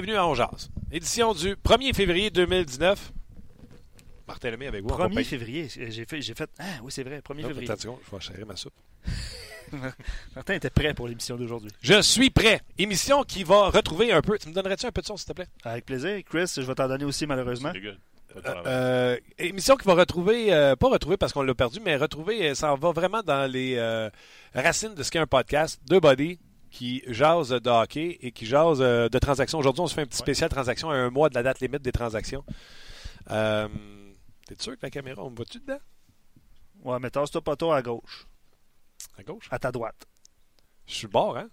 bienvenue à On Jazz. Édition du 1er février 2019. Martin Lemay avec vous. 1er février, j'ai fait, j'ai fait. Ah oui, c'est vrai, 1er Non, février. attends je vais serrer ma soupe. Martin était prêt pour l'émission d'aujourd'hui. Je suis prêt. Émission qui va retrouver un peu. Tu me donnerais-tu un peu de son, s'il te plaît? Avec plaisir. Chris, je vais t'en donner aussi, malheureusement. Euh, euh, émission qui va retrouver, euh, pas retrouver parce qu'on l'a perdu, mais retrouver, euh, ça en va vraiment dans les euh, racines de ce qu'est un podcast. Deux buddies qui jasent de hockey et qui jasent euh, de transactions. Aujourd'hui, on se fait un petit spécial transaction à un mois de la date limite des transactions. Euh, T'es sûr que la caméra, on me voit-tu dedans? Ouais, mais tasse-toi pas toi à gauche, À gauche? à ta droite. Je suis bord, hein?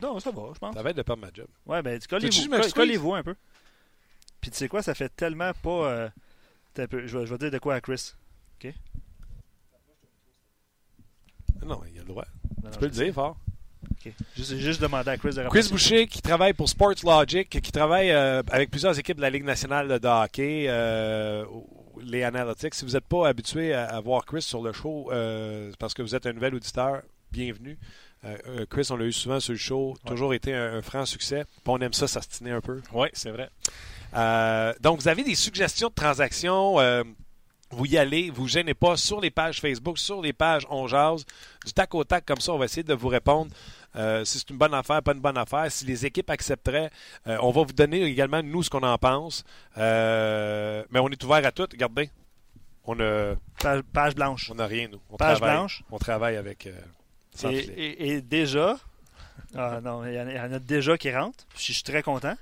Non, ça va, je pense. Ça va être de perdre ma job. Ouais, ben, collez-vous, collez-vous un peu. Puis tu sais quoi, ça fait tellement pas. euh, t'as un peu- je, vais, je vais dire de quoi à Chris. Non, il a le droit. Non, Tu non, peux le dire fort. Ok. Juste, juste demander à Chris de Chris. Boucher, qui travaille pour Sports Logic, qui travaille euh, avec plusieurs équipes de la Ligue nationale de hockey, euh, les Analytics. Si vous n'êtes pas habitué à, à voir Chris sur le show, euh, parce que vous êtes un nouvel auditeur, bienvenue. Chris, on l'a eu souvent sur le show, toujours été un, un franc succès. Puis on aime ça, ça se tenait un peu. Oui, c'est vrai. Euh, donc, vous avez des suggestions de transactions. euh, vous y allez, vous gênez pas sur les pages Facebook, sur les pages On Jase. Du tac au tac, comme ça, on va essayer de vous répondre euh, si c'est une bonne affaire, pas une bonne affaire. Si les équipes accepteraient, euh, on va vous donner également, nous, ce qu'on en pense. Euh, mais on est ouvert à tout. Regardez, on a, Page, page blanche. on n'a rien, nous. On Page travaille, blanche. On travaille avec... Et, et- et déjà, ah non, il y, en a, il y en a déjà qui rentrent. Je suis très content.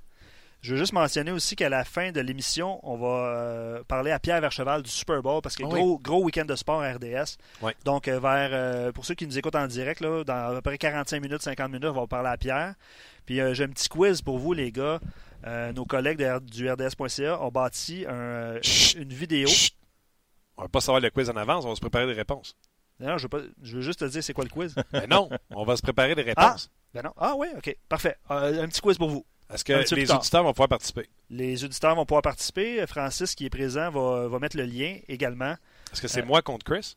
Je veux juste mentionner aussi qu'à la fin de l'émission, on va euh, parler à Pierre Vercheval du Super Bowl parce que Oui. gros, gros week-end de sport à RDS. Oui. Donc, euh, vers euh, pour ceux qui nous écoutent en direct, là, dans à peu près 45 minutes, 50 minutes, on va parler à Pierre. Puis j'ai un petit quiz pour vous, les gars. Nos collègues de du RDS.ca ont bâti un, une vidéo. Chut! On va pas savoir le quiz en avance, on va se préparer des réponses. Non, je, veux pas- je veux juste te dire c'est quoi le quiz. Mais non, on va se préparer des réponses. ben non. Ah oui, ok, parfait. Un petit quiz pour vous. Est-ce que les auditeurs vont pouvoir participer? Les auditeurs vont pouvoir participer. Francis, qui est présent, va, va mettre le lien également. Est-ce que c'est Euh, moi contre Chris?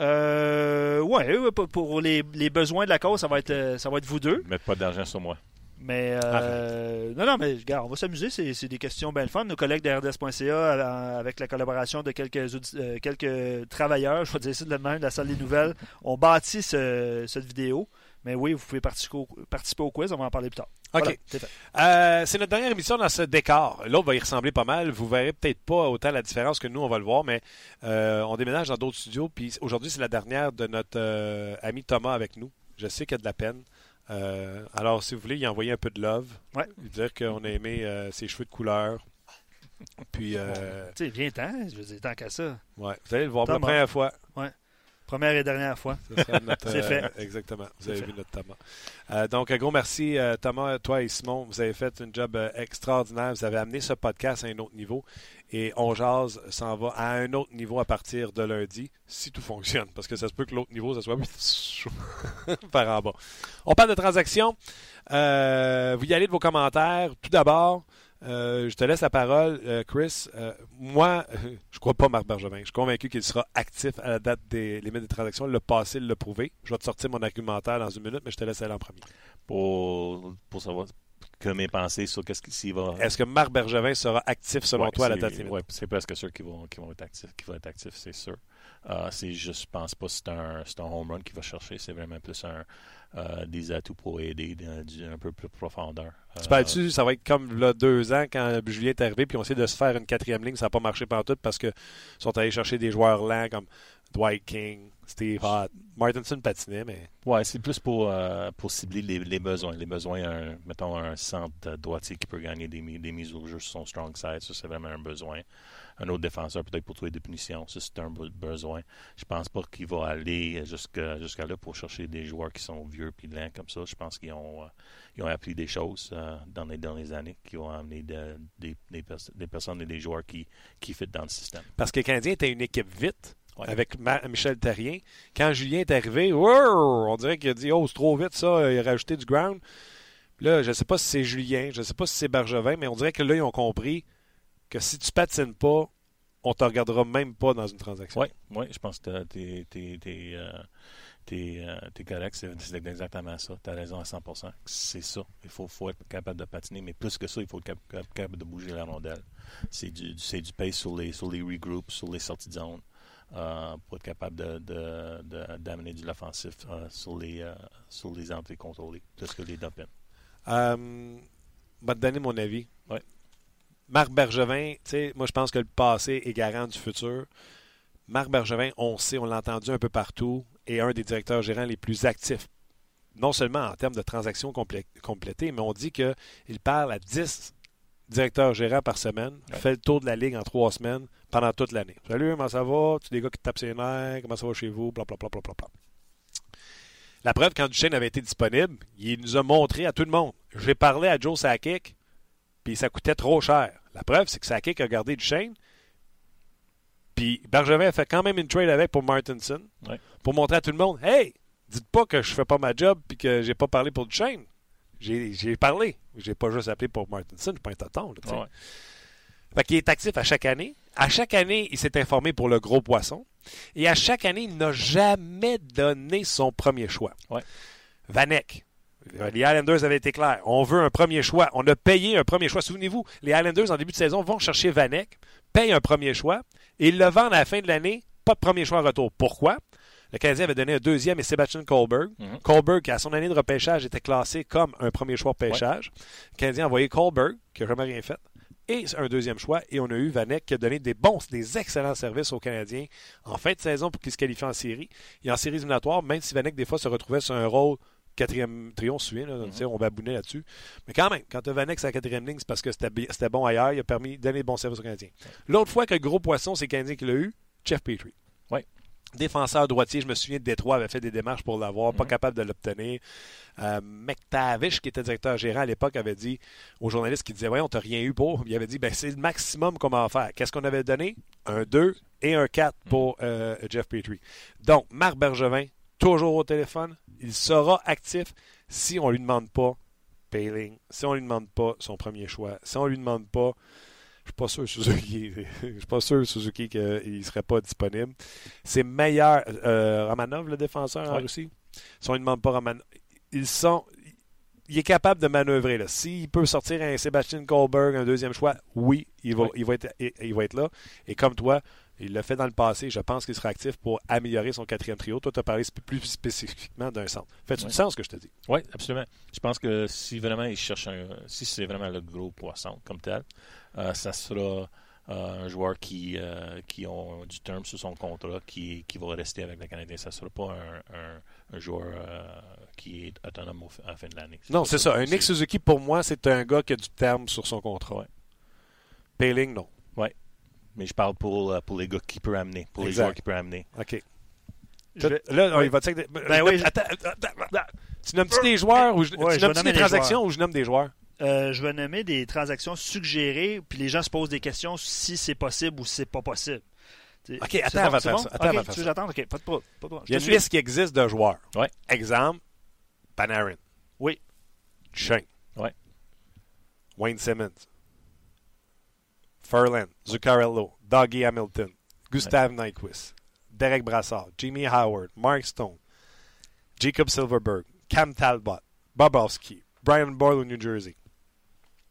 Euh, ouais, ouais, pour, pour les, les besoins de la cause, ça va être, euh, ça va être vous deux. Mettre pas d'argent sur moi. Mais euh, non, non, mais regarde, on va s'amuser. C'est, c'est des questions bien le fun. Nos collègues de RDS.ca, euh, avec la collaboration de quelques, euh, quelques travailleurs, je vais dire ça de la même, de la salle des nouvelles, ont bâti ce- cette vidéo. Mais oui, vous pouvez participer au, participer au quiz. On va en parler plus tard. OK. Voilà, c'est fait. Euh, c'est notre dernière émission dans ce décor. L'autre va y ressembler pas mal. Vous verrez peut-être pas autant la différence que nous, on va le voir, mais euh, on déménage dans d'autres studios. Puis aujourd'hui, c'est la dernière de notre euh, ami Thomas avec nous. Je sais qu'il y a de la peine. Alors, si vous voulez, y envoyer un peu de love. Ouais. Dire qu'on a aimé ses cheveux de couleur. Puis, euh, Tu sais, viens-t'en. Je veux dire, tant qu'à ça. ouais, vous allez le voir pour la première fois. Première et dernière fois. C'est fait. Exactement. Vous avez fait. vu notre Thomas. Euh, donc, un gros merci, euh, Thomas, toi et Simon. Vous avez fait un job euh, extraordinaire. Vous avez amené ce podcast à un autre niveau. Et On Jase s'en va à un autre niveau à partir de lundi, si tout fonctionne. Parce que ça se peut que l'autre niveau, ça soit par en bas. On parle de transactions. Euh, vous y allez de vos commentaires. Tout d'abord, euh, je te laisse la parole, euh, Chris. Euh, moi, je crois pas Marc Bergevin. Je suis convaincu qu'il sera actif à la date des limites des transactions. Le passé l'a prouvé. Je vais te sortir mon argumentaire dans une minute, mais je te laisse aller en premier. Pour, pour savoir que mes pensées sur qu'est-ce qu'il va. Est-ce que Marc Bergevin sera actif selon Ouais, toi à la date limite? ouais, c'est presque sûr qu'ils vont, vont être actifs, qu'ils vont être actifs, c'est sûr. C'est je pense pas que c'est un, c'est un home run qu'il va chercher, c'est vraiment plus un, euh, des atouts pour aider du- un peu plus profondeur. Tu Euh, parles-tu, ça va être comme là, deux ans quand Julien est arrivé, puis on essaie de se faire une quatrième ligne, ça n'a pas marché pendant tout parce qu'ils sont allés chercher des joueurs lents comme Dwight King, Steve Hott. Martinson patinait, mais Ouais, c'est plus pour, euh, pour cibler les, les besoins. Les besoins, un, mettons un centre droitier qui peut gagner des, des mises au jeu sur son strong side, ça c'est vraiment un besoin. Un autre défenseur peut-être pour trouver des punitions, ça c'est un be- besoin. Je pense pas qu'il va aller jusqu'à jusqu'à là pour chercher des joueurs qui sont vieux puis lents comme ça. Je pense qu'ils ont, euh, ils ont appris des choses euh, dans les dernières années qui ont amené de- des, des, pers- des personnes et des joueurs qui, qui fit dans le système. parce que le Canadien était une équipe vite. Ouais. Avec Ma- Michel Terrien. Quand Julien est arrivé, wow, on dirait qu'il a dit Oh, c'est trop vite ça, il a rajouté du ground. Puis là, je ne sais pas si c'est Julien, je ne sais pas si c'est Bergevin, mais on dirait que là, ils ont compris que si tu patines pas, on te regardera même pas dans une transaction. Oui, ouais, je pense que tu es, T'es es correct, c'est exactement ça. Tu as raison à 100%. C'est ça. Il faut, faut, être capable de patiner, mais plus que ça, il faut être capable de bouger la rondelle. C'est du, du pace sur les, sur les regroups, sur les sorties de zone. Euh, pour être capable d'amener de, de, de l'offensif euh, sur, les, euh, sur les entrées contrôlées, plus que les dump euh, je vais te donner mon avis. Ouais. Marc Bergevin, moi je pense que le passé est garant du futur. Marc Bergevin, on sait, on l'a entendu un peu partout, est un des directeurs gérants les plus actifs. Non seulement en termes de transactions complétées, mais on dit qu'il parle à 10 directeur gérant par semaine, fait le tour de la ligue en trois semaines pendant toute l'année. Salut, comment ça va? Tu des gars qui te tapent ses nerfs? Comment ça va chez vous? Bla, bla, bla, bla, bla, La preuve, quand Duchesne avait été disponible, il nous a montré à tout le monde. J'ai parlé à Joe Sakic, puis ça coûtait trop cher. La preuve, c'est que Sakic a gardé Duchesne, puis Bergevin a fait quand même une trade avec pour Martinson, pour montrer à tout le monde, hey, dites pas que je fais pas ma job puis que j'ai pas parlé pour Duchesne. J'ai parlé. J'ai pas juste appelé pour Martinson, je suis pas un tonton. Fait est actif à chaque année. À chaque année, il s'est informé pour le gros poisson. Et à chaque année, il n'a jamais donné son premier choix. Vanek. Les Islanders avaient été clairs. On veut un premier choix. On a payé un premier choix. Souvenez-vous, les Islanders, en début de saison, vont chercher Vanek, payent un premier choix et ils le vendent à la fin de l'année. Pas de premier choix en retour. Pourquoi? Le Canadien avait donné un deuxième et Sébastien Colberg. Mhm. Colberg, qui à son année de repêchage, était classé comme un premier choix de pêchage. Le Canadien a envoyé Colberg, qui n'a jamais rien fait, et un deuxième choix. Et on a eu Vanek qui a donné des bons, des excellents services aux Canadiens en fin de saison pour qu'ils se qualifient en série. Et en série éliminatoire, même si Vanek, des fois, se retrouvait sur un rôle quatrième trio, on se souvient, mhm. on babounait là-dessus. Mais quand même, quand tu Vanek sur la quatrième ligne, c'est parce que c'était bon ailleurs, il a permis de donner de bons services aux Canadiens. L'autre fois que le gros poisson, c'est le Canadien qui l'a eu, Jeff Petrie. Oui défenseur droitier, je me souviens de Détroit avait fait des démarches pour l'avoir, pas mhm. capable de l'obtenir. Euh, McTavish, qui était directeur gérant à l'époque, avait dit aux journalistes qui disaient Ouais, on t'a rien eu pour. Il avait dit ben, c'est le maximum qu'on va en faire. Qu'est-ce qu'on avait donné? Un 2 et un 4 mhm. pour euh, Jeff Petrie. Donc, Marc Bergevin, toujours au téléphone. Il sera actif si on ne lui demande pas Payling, si on ne lui demande pas son premier choix, si on ne lui demande pas je suis pas sûr Suzuki. Je suis pas sûr Suzuki qu'il ne serait pas disponible. C'est meilleur. Euh, Romanov, le défenseur en Russie? Si on ne demande pas Romanov. Ils sont. Il est capable de manœuvrer. S'il peut sortir un Sébastien Kohlberg, un deuxième choix, oui, il va, Il va, être, il va être là. Et comme toi, il l'a fait dans le passé. Je pense qu'il sera actif pour améliorer son quatrième trio. Toi, tu as parlé plus spécifiquement d'un centre. Fais-tu du sens ce que je te dis? Oui, absolument. Je pense que si vraiment il cherche un. Si c'est vraiment le gros poisson comme tel, ça sera euh, un joueur qui, euh, qui a du terme sur son contrat qui, qui va rester avec le Canadien. Ça ne sera pas un, un, joueur qui est autonome à la fin de l'année. Non, c'est ça. Un Nick Suzuki, pour moi, c'est un gars qui a du terme sur son contrat. Ouais. Payling, non. Oui. Mais je parle pour, pour les gars qui peut amener, pour les joueurs qui peut amener. OK. Là, il va te dire. Ben oui, attends, Tu nommes-tu des joueurs ou tu nommes-tu des transactions ou je nomme des joueurs? Euh, je vais nommer des transactions suggérées, puis les gens se posent des questions si c'est possible ou si c'est pas possible. OK, attends avant de faire ça. Attends okay, tu veux j'attends? OK, pas de problème. Il y a une liste qui existe de joueurs. Ouais. Exemple, Panarin. Oui. Shane. Oui. Wayne Simmons. Furlan. Zuccarello. Doggy Hamilton. Gustav ouais. Nyquist. Derek Brassard. Jimmy Howard. Mark Stone. Jacob Silverberg. Cam Talbot. Bobowski. Brian Boyle au New Jersey.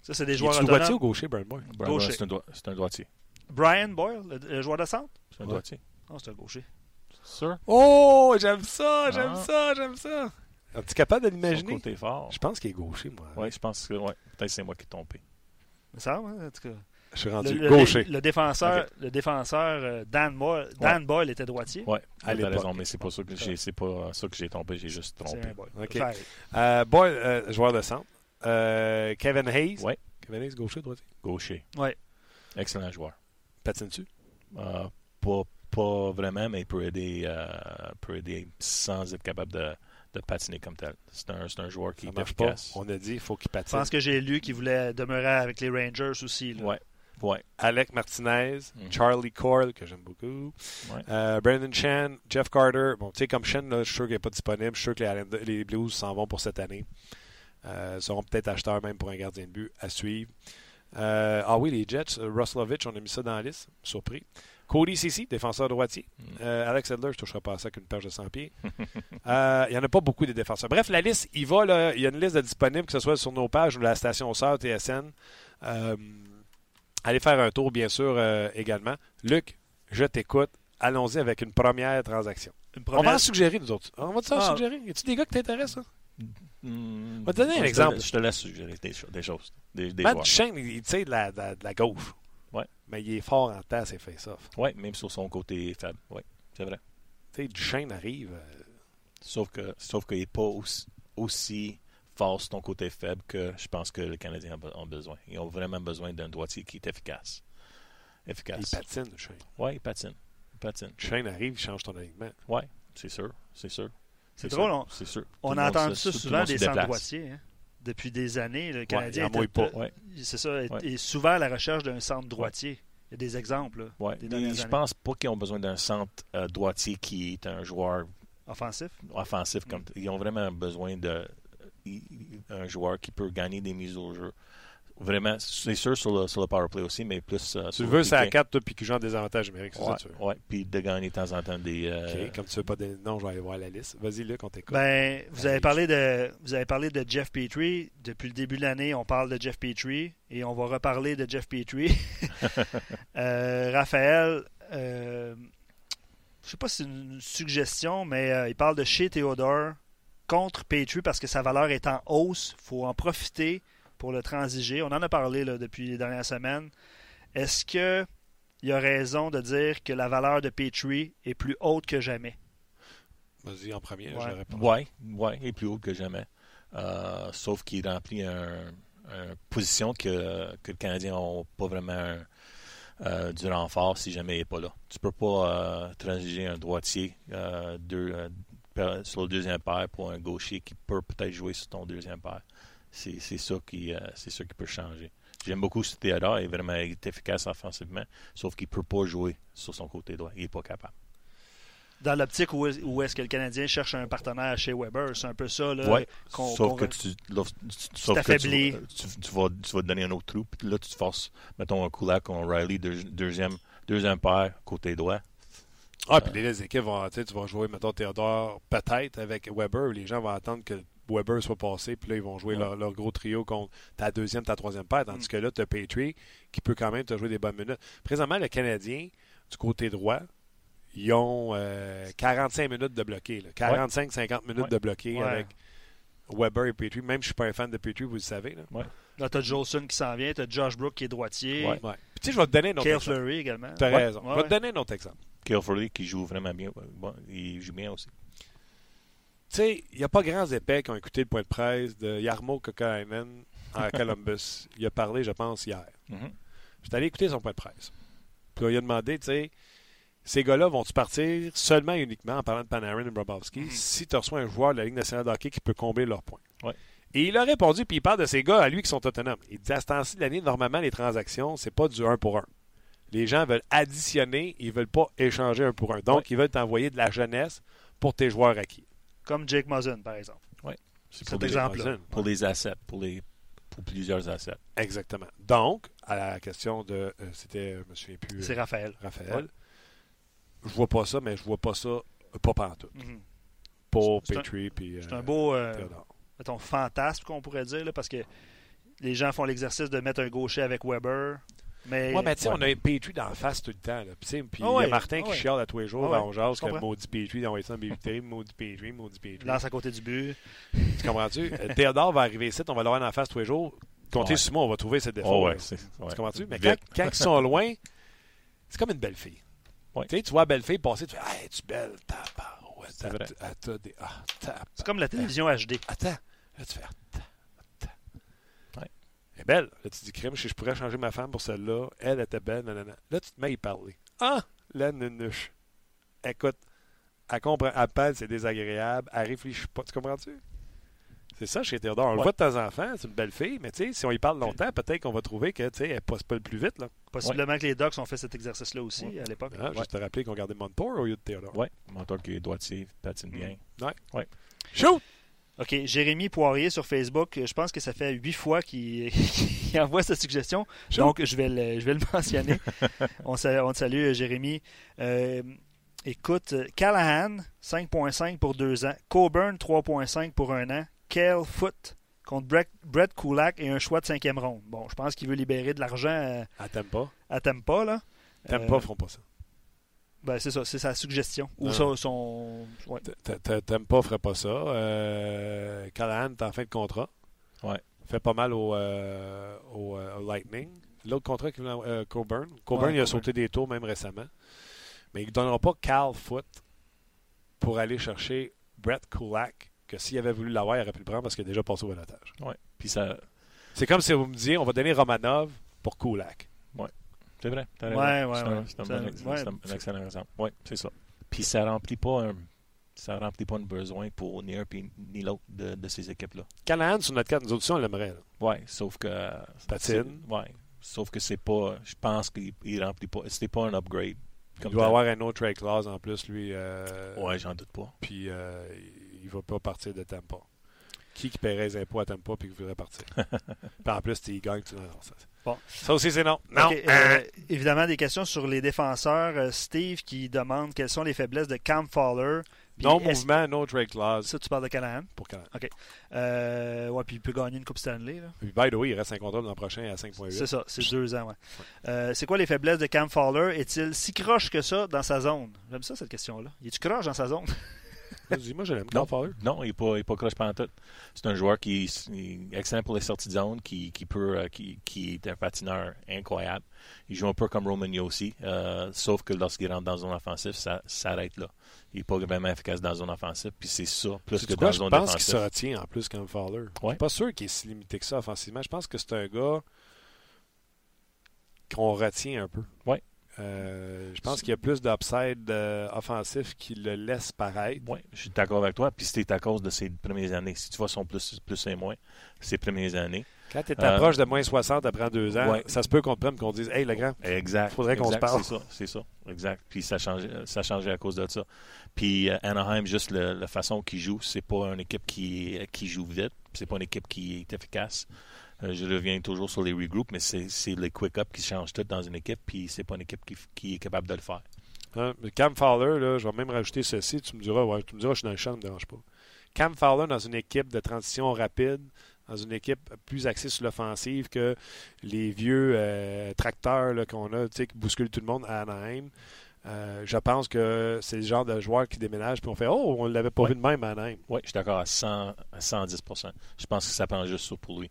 Ça, c'est des joueurs autonomes. droitier ou gaucher, Brian Boyle? gaucher. C'est un, un, droitier. Brian Boyle, le, joueur de centre? C'est un droitier. Non, c'est un gaucher. Sûr? Oh, j'aime ça, j'aime ah. ça, j'aime ça. Es-tu capable de l'imaginer? côté fort. Je pense qu'il est gaucher, moi. Oui, je pense que ouais. peut-être c'est moi qui ai tombé. Ça, ouais, en tout cas. Je suis rendu le, gaucher. Le, défenseur, le défenseur euh, Dan, Boyle, Dan Boyle était droitier. Oui, as raison, mais c'est pas ça que j'ai, c'est pas ça que j'ai tombé, j'ai juste trompé. Boyle. Okay. Euh, Boyle, euh, joueur de centre. Euh, Kevin Hayes. Oui. Kevin Hayes, gaucher, droitier? Gaucher. Oui. Excellent joueur. Patine-tu? Euh, pas, pas vraiment, mais il peut aider, euh, peut aider sans être capable de, de patiner comme tel. C'est un, un, joueur qui est efficace. Pas. On a dit qu'il faut qu'il patine. Je pense que j'ai lu qu'il voulait demeurer avec les Rangers aussi. Oui. Ouais. Alec Martinez, mm -hmm. Charlie Cole, que j'aime beaucoup, ouais. euh, Brandon Chan, Jeff Carter. Bon, tu sais, comme Chan, je suis sûr qu'il n'est pas disponible. Je suis sûr que les, les Blues s'en vont pour cette année. Euh, seront peut-être acheteurs même pour un gardien de but à suivre. Euh, ah oui, les Jets, Ruslovich, on a mis ça dans la liste. Surpris. Cody Cici, défenseur droitier. Mm. Euh, Alex Edler, je ne toucherai pas à ça qu'une perche de 100 pieds. Euh, il n'y en a pas beaucoup des défenseurs. Bref, la liste, il va. Là, il y a une liste de disponibles, que ce soit sur nos pages ou la station sœur TSN. Euh, allez faire un tour, bien sûr, euh, également. Luc, je t'écoute. Allons-y avec une première transaction. Une On va en suggérer, nous autres. On va te Ah. suggérer? Y a-tu des gars qui t'intéressent? Hein? Hmm, Va te donner un je te- exemple. Je te laisse suggérer des, cho- des choses. Des, des Matt. Duchesne, il tire de la, de la- de la gauche. Ouais. Mais il est fort en temps, ses face-off. Oui, même sur son côté faible. Oui, c'est vrai. Tu sais, Duchesne arrive. euh, Sauf que sauf qu'il n'est pas aussi, aussi fort sur ton côté faible que je pense que les Canadiens ont be- ont besoin. Ils ont vraiment besoin d'un droitier qui est efficace. il Efficace. patine, Duchesne. Oui, il patine. Il patine. Duchesne arrive, il change ton alignement. Oui, c'est sûr. C'est sûr. C'est sûr, drôle, on- C'est sûr. Se- ça souvent des centres droitiers. hein. Depuis des années, le Canadien était- pas, ouais. c'est ça, est, Ouais. est souvent à la recherche d'un centre droitier. Il y a des exemples là, des Mais Je pense pas qu'ils ont besoin d'un centre euh, droitier qui est un joueur offensif? Mm. Comme, Ils ont vraiment besoin d'un joueur qui peut gagner des mises au jeu. Vraiment, c'est sûr sur le, sur le power play aussi, mais plus euh, Tu sur le le veux, c'est à PK. 4, toi, puis qui joue en désavantage numérique, c'est ça Ouais, que tu veux. ouais, puis de gagner de temps en temps des. euh, OK, comme tu veux pas donner de nom, je vais aller voir la liste. Vas-y, Luc, on t'écoute. Ben, vous avez parlé de vous avez parlé de Jeff Petrie. Depuis le début de l'année, on parle de Jeff Petrie et on va reparler de Jeff Petrie. Euh, Raphaël, euh, je sais pas si c'est une suggestion, mais euh, il parle de chez Theodore contre Petrie parce que sa valeur est en hausse. Il faut en profiter pour le transiger. On en a parlé là, depuis les dernières semaines. Est-ce que il y a raison de dire que la valeur de Petrie est plus haute que jamais? Vas-y, en premier, Ouais. je réponds. Ouais, ouais, il est plus haut que jamais. Euh, sauf qu'il remplit un, un position que, que les Canadiens n'ont pas vraiment euh, du renfort si jamais il n'est pas là. Tu peux pas euh, transiger un droitier euh, deux, euh, sur le deuxième paire pour un gaucher qui peut peut-être jouer sur ton deuxième paire. C'est c'est ça, qui, euh, c'est ça qui peut changer. J'aime beaucoup ce Théodore, il est vraiment il est efficace offensivement, sauf qu'il ne peut pas jouer sur son côté droit. Il n'est pas capable. Dans l'optique où, est- où est-ce que le Canadien cherche un partenaire chez Weber, c'est un peu ça. Là, Ouais, qu'on- sauf que va- tu, là, tu- sauf que tu, t'affaiblis. vas- tu, tu vas, tu vas te donner un autre trou, puis là, tu te forces, mettons, un Kulak ou un Riley, deux- deuxième, deuxième paire, côté droit. Ah, puis les équipes vont, tu sais, tu vas jouer, mettons, Théodore, peut-être avec Weber. Les gens vont attendre que Weber soit passé, puis là, ils vont jouer Ouais. leur, leur gros trio contre ta deuxième, ta troisième paire. Tandis que là, tu as Petrie qui peut quand même te jouer des bonnes minutes. Présentement, le Canadien, du côté droit, ils ont euh, 45 minutes de bloqué. 45-50 minutes Ouais. de bloqué Ouais. avec Weber et Petrie. Même si je suis pas un fan de Petrie, vous le savez. Là. Là, t'as Jolson qui s'en vient, t'as Josh Brook qui est droitier, Ouais. Ouais. Puis tu sais, je vais te donner un autre Cale exemple. Fleury également. Tu as Ouais. raison. Ouais, Je vais te ouais. donner un autre exemple. Kale Furley, qui joue vraiment bien. Bon, il joue bien aussi. Tu sais, il n'y a pas grands épais qui ont écouté le point de presse de Yarmo Kokainen à Columbus. il a parlé, je pense, hier. Mhm. J'étais allé écouter son point de presse. Puis là, il a demandé, tu sais, ces gars-là vont-tu partir seulement et uniquement en parlant de Panarin et Bobrovski Mhm. si tu reçois un joueur de la Ligue nationale de hockey qui peut combler leurs points? Ouais. Et il a répondu, puis il parle de ces gars à lui qui sont autonomes. Il dit à ce temps-ci de l'année, normalement, les transactions, c'est pas du 1 pour 1. Les gens veulent additionner, ils veulent pas échanger un pour un. Donc, Ouais. ils veulent t'envoyer de la jeunesse pour tes joueurs acquis. Comme Jake Muzzin, par exemple. C'est Cet pour, les, exemple-là. pour les assets, pour, les, pour plusieurs assets. Exactement. Donc, à la question de. euh, C'était, je me souviens plus. C'est euh, Raphaël. Raphaël. Je vois pas ça, mais je vois pas ça, euh, pas pantoute. Mhm. Pour C'est un- Petrie puis. C'est euh, un beau euh, mettons, fantasme qu'on pourrait dire, là, parce que les gens font l'exercice de mettre un gaucher avec Weber. Mais, Ouais, mais tu sais, Ouais. on a Petrie d'en face tout le temps. Puis, tu sais, puis Ah il y a Martin ah qui ouais. chiale à tous les jours Ah ouais, jase que maudit Petrie, dans ça en Petrie, maudit Petrie, maudit Petrie. lance à côté du but. Tu comprends-tu? Euh, Théodore va arriver ici, on va l'avoir en face tous les jours. Comptez Ouais. sur moi, on va trouver ses défauts. Oh. Tu comprends-tu? Mais quand, quand ils sont loin, c'est comme une belle fille. Ouais. Tu vois la belle fille passer, tu fais Hey, tu es belle, tabarouette. C'est comme la télévision HD. Attends. Là, tu fais. Elle est belle. Là, tu dis crime, si je pourrais changer ma femme pour celle-là. Elle était belle, nanana. Là, tu te mets à y parler. Ah, la nunuche. Écoute, elle comprend, elle parle, c'est désagréable. Elle réfléchit pas. Tu comprends-tu? C'est ça chez Théodore. On le Ouais. voit de temps en temps, c'est une belle fille, mais tu sais, si on y parle longtemps, peut-être qu'on va trouver que elle passe pas le plus vite. Là. Possiblement que les Ducks ont fait cet exercice-là aussi Ouais. à l'époque. Hein, Juste te rappeler qu'on gardait Montport au lieu de Théodore. Ouais, mentor qui est droitier, patine bien. Shoot! OK, Jérémy Poirier sur Facebook, je pense que ça fait huit fois qu'il envoie cette suggestion. Donc, je vais le, je vais le mentionner. on, sa- on te salue, Jérémy. Euh, écoute, Callahan, 5.5 pour deux ans. Coburn, 3.5 pour un an. Kel Foot contre Brett, Brett Kulak et un choix de cinquième ronde. Bon, je pense qu'il veut libérer de l'argent euh, À Tampa. à Tampa, là? Tampa Euh, feront pas ça. Ben, c'est ça, c'est sa suggestion. Ou Non. son... son- ouais. T- t- Tampa ferait pas ça. Euh, Callahan est en fin de contrat. Ouais. Fait pas mal au, euh, au, euh, au Lightning. L'autre contrat qui euh, Coburn. Coburn, Ouais, il a Coburn. sauté des tours même récemment. Mais il ne donnera pas Cal Foot pour aller chercher Brett Kulak, que s'il avait voulu l'avoir, il aurait pu le prendre parce qu'il a déjà passé au balotage. Puis ça, C'est comme si vous me disiez on va donner Romanov pour Kulak. C'est vrai. Ouais, ouais, C'est un- ouais. C'est un, ouais. excellent exemple. Oui, c'est ça. Puis ça remplit pas un, ça remplit pas un besoin pour ni un puis ni l'autre de, de ces équipes-là. Callahan, sur notre carte, nous autres on l'aimerait. Ouais, sauf que. Patine. Ouais. Sauf que c'est pas. Je pense qu'il il remplit pas. C'était pas un upgrade. Il doit avoir un autre trade clause en plus, lui. euh, Ouais, j'en doute pas. Puis euh, il va pas partir de Tampa. Qui qui paierait les impôts à Tampa puis qui voudrait partir? puis en plus, il gagne. Tu... Non, ça, Bon. ça aussi, c'est non. Non. OK, euh, évidemment, des questions sur les défenseurs. Euh, Steve qui demande quelles sont les faiblesses de Cam Fowler. Puis non mouvement, no trade clause Ça, tu parles de Callahan? pour Callahan. Euh, ouais, puis il peut gagner une Coupe Stanley. Là. Puis, by the way, il reste un contrat l'an prochain à 5,8. C'est ça, c'est deux ans. Ouais. Euh, c'est quoi les faiblesses de Cam Fowler? Est-il si croche que ça dans sa zone? J'aime ça, cette question-là. Il est-tu croche dans sa zone? Je l'aime. Non. Fowler. Non, il n'est pas, il est pas croche pendant tout. C'est un joueur qui est excellent pour les sorties de zone, qui, qui peut, euh, qui, qui est un patineur incroyable. Il joue un peu comme Roman Yossi, euh, sauf que lorsqu'il rentre dans la zone offensive, ça s'arrête là. Il n'est pas vraiment efficace dans la zone offensive, puis c'est ça, plus que quoi, dans la je zone pense qu'il se défensive. retient en plus comme Fowler. Je Ouais. suis pas sûr qu'il est si limité que ça offensivement. Je pense que c'est un gars qu'on retient un peu. Ouais. Euh, je pense qu'il y a plus d'upside euh, offensif qui le laisse paraître. Oui, je suis d'accord avec toi. Puis c'était à cause de ses premières années. Si tu vois son plus, plus et moins, ses premières années. Quand tu es Euh, proche de moins 60 après deux ans, ouais. ça se peut qu'on te prenne qu'on dise Hey, le grand, Exact. Faudrait qu'on se parle. C'est ça, c'est ça. Exact. Puis ça changeait, ça changeait à cause de ça. Puis euh, Anaheim, juste le- la façon qu'il joue, c'est pas une équipe qui, qui joue vite. C'est pas une équipe qui est efficace. Euh, je reviens toujours sur les regroupes, mais c'est les quick-up qui changent tout dans une équipe, puis c'est pas une équipe qui, qui est capable de le faire. Hein, Cam Fowler, là, je vais même rajouter ceci. Tu me diras, ouais, tu me diras, je suis dans le champ, ça ne me dérange pas. Cam Fowler dans une équipe de transition rapide, dans une équipe plus axée sur l'offensive que les vieux euh, tracteurs qu'on a, qui bousculent tout le monde à Anaheim. Euh, je pense que c'est le genre de joueur qui déménage puis on fait Oh, on ne l'avait pas Ouais. vu de même à Anaheim. Oui, je suis d'accord à, 100, à 110 Je pense que ça prend juste ça pour lui.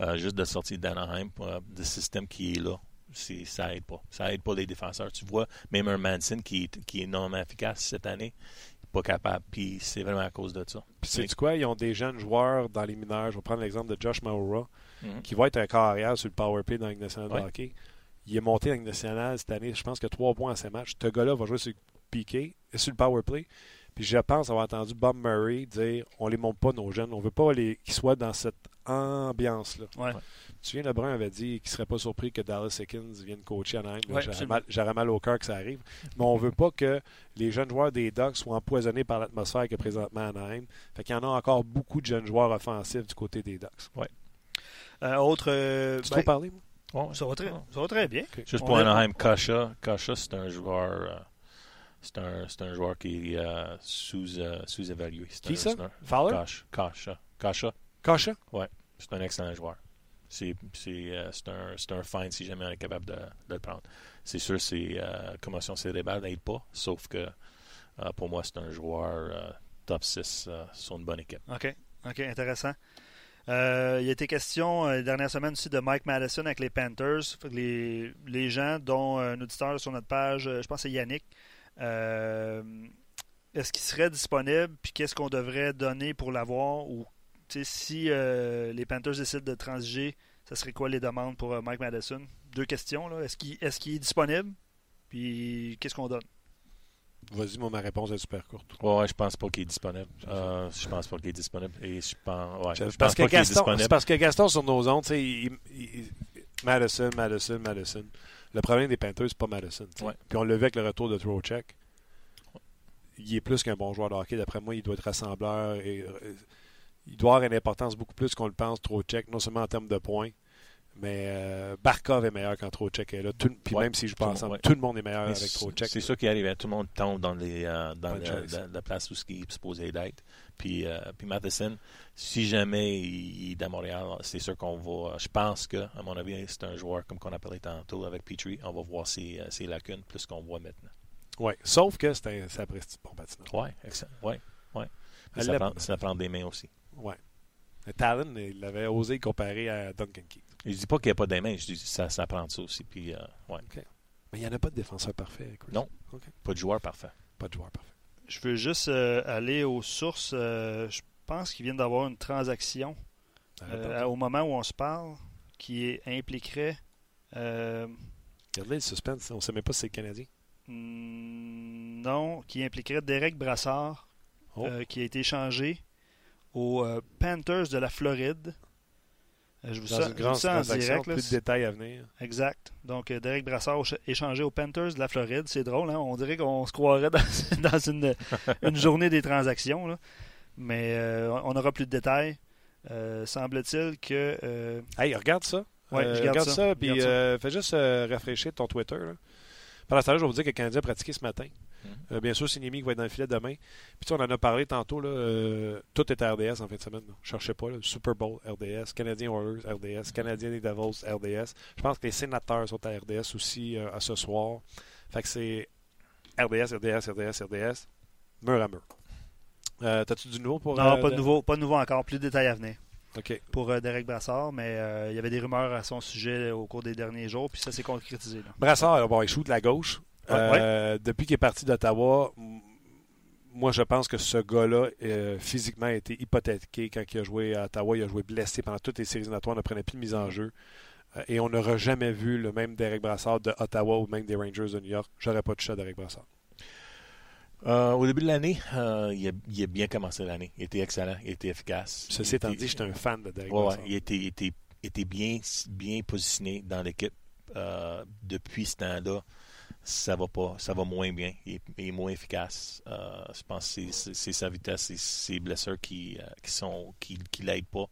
Euh, juste de sortir d'Anaheim, euh, de système qui est là, c'est, ça aide pas. Ça aide pas les défenseurs. Tu vois, même un Manson qui est, qui est non efficace cette année, il n'est pas capable. Puis c'est vraiment à cause de ça. Puis sais-tu quoi? Ils ont des jeunes joueurs dans les mineurs. Je vais prendre l'exemple de Josh Maura, Mhm. qui va être un corps arrière sur le power play dans la Ligue nationale de Ouais. hockey. Il est monté dans la Ligue nationale cette année. Je pense a trois points à ses matchs. Ce gars-là va jouer sur le piqué, sur le power play. Puis je pense avoir entendu Bob Murray dire on les monte pas nos jeunes, on veut pas les- qu'ils soient dans cette ambiance-là. Ouais. Tu viens, Lebrun avait dit qu'il serait pas surpris que Dallas Hickins vienne coacher Ouais, J'aurais mal, au cœur que ça arrive. Mais on veut pas que les jeunes joueurs des Ducks soient empoisonnés par l'atmosphère qu'il y a présentement à Anaheim. Fait qu'il y en a encore beaucoup de jeunes joueurs offensifs du côté des Ducks. Euh, autre. euh, Tu ben, trop parlé, moi? Ouais. ça, va très, ça va très bien. Juste pour Anaheim, Kasha, Kasha c'est un joueur. euh, c'est un, c'est un joueur qui est euh, sous, euh, sous-évalué. C'est Qui un- ça? c'est un- Fowler? Kasha. Kasha. Kasha? Kasha? C'est un excellent joueur. C'est c'est, euh, c'est un, c'est un fine si jamais on est capable de, de le prendre. C'est sûr, ses euh, commotions cérébrales n'aident pas, sauf que pour moi, c'est un joueur top 6 euh, sur une bonne équipe. OK. OK, intéressant. Euh, il a été question euh, dernière semaine aussi de Mike Madison avec les Panthers. Les, les gens, dont un auditeur sur notre page, je pense que c'est Yannick, est-ce qu'il serait disponible puis qu'est-ce qu'on devrait donner pour l'avoir ou tu sais, si euh, les Panthers décident de transiger, ça serait quoi les demandes pour euh, Mike Madison? Deux questions. là. Est-ce qu'il est, qu'il est disponible Puis qu'est-ce qu'on donne? Vas-y, moi, ma réponse est super courte. Ouais, je pense pas qu'il est disponible. Euh, je pense pas qu'il est disponible. Et je pense, ouais, je pense parce, que pas qu'il est disponible. c'est parce que Gaston, sur nos ondes, il- Madison, Madison, Madison. Le problème des Panthers, c'est pas Madison. Ouais. Puis on l'a vu avec le retour de Trocheck. Il est plus qu'un bon joueur de hockey. D'après moi, il doit être rassembleur. Et, euh, il doit avoir une importance beaucoup plus qu'on le pense, trop check, non seulement en termes de points, mais euh, Barkov est meilleur quand Trocheck est là. Tout, puis Ouais, même si je tout le pense monde, ensemble, ouais. tout le monde est meilleur Mais avec Trocheck. C'est ça qui arrive. Tout le monde tombe dans, les, euh, dans, le- la place où ce qui est supposé d'être. Puis, euh, puis Matheson, si jamais il, est à Montréal, c'est sûr qu'on va. Je pense que, à mon avis, c'est un joueur comme qu'on appelait tantôt avec Petrie. On va voir ses, euh, ses lacunes plus qu'on voit maintenant. Ouais. Sauf que c'est un sapristi bon patineur. Ouais, excellent. Ouais, ouais. Ça prend, ça prend des mains aussi. Le Talon, il avait osé comparer à Duncan Keith. Je dis pas qu'il n'y a pas des mains, je dis ça, ça prend ça aussi. Puis, euh, ouais. Mais il n'y en a pas de défenseur parfait. Chris. Non. Pas de joueur parfait. Pas de joueur parfait. Je veux juste euh, aller aux sources. euh, je pense qu'ils viennent d'avoir une transaction euh, au moment où on se parle qui impliquerait. euh, Regardez le suspense. On ne sait même pas si c'est le Canadien. hmm, non, qui impliquerait Derek Brassard, Oh. qui a été échangé aux Panthers de la Floride. Euh, je vous Dans ça, une je vous grande ça en transaction, direct. là. plus de détails à venir. Exact. Donc, euh, Derek Brassard ch- échangé aux Panthers de la Floride. C'est drôle, hein? On dirait qu'on se croirait dans, dans une, une journée des transactions. là. Mais euh, on aura plus de détails. Euh, Semble-t-il que. euh, Hey, regarde ça. Ouais, je garde regarde ça. ça, puis fais juste rafraîchir ton Twitter. Là. Pendant ce temps-là, je vais vous dire que le Canadien a pratiqué ce matin. Euh, bien sûr, c'est Nimi qui va être dans le filet demain. Puis tu sais, on en a parlé tantôt. Là, euh, tout est RDS en fin de semaine. Je cherchais pas. là. Super Bowl, RDS. Canadien Oilers, RDS. Canadien des Devils, RDS. Je pense que les sénateurs sont à RDS aussi euh, à ce soir. Fait que c'est RDS, RDS, RDS, RDS. Mur à mur. Euh, T'as-tu du nouveau pour. non, euh, pas de nouveau, pas de nouveau encore. Plus de détails à venir pour euh, Derek Brassard. Mais il y avait des rumeurs à son sujet au cours des derniers jours. Puis ça s'est concrétisé. là. Brassard, bon, il shoot de la gauche. Ouais, Euh, Depuis qu'il est parti d'Ottawa, moi, je pense que ce gars-là, euh, physiquement, a été hypothéqué quand il a joué à Ottawa. Il a joué blessé pendant toutes les séries éliminatoires. On ne prenait plus de mise en jeu. Euh, et on n'aura jamais vu le même Derek Brassard de Ottawa ou même des Rangers de New York. J'aurais pas touché à Derek Brassard. Euh, au début de l'année, euh, il, a, il a bien commencé l'année. Il était excellent, il était efficace. Ceci étant dit, j'étais un fan de Derek Ouais, Brassard. il était, bien, bien positionné dans l'équipe. Euh, depuis ce temps-là, ça va pas, ça va moins bien. Il est, il est moins efficace. Euh, je pense que c'est- sa vitesse et ses blessures qui, euh, qui sont qui, qui l'aident pas.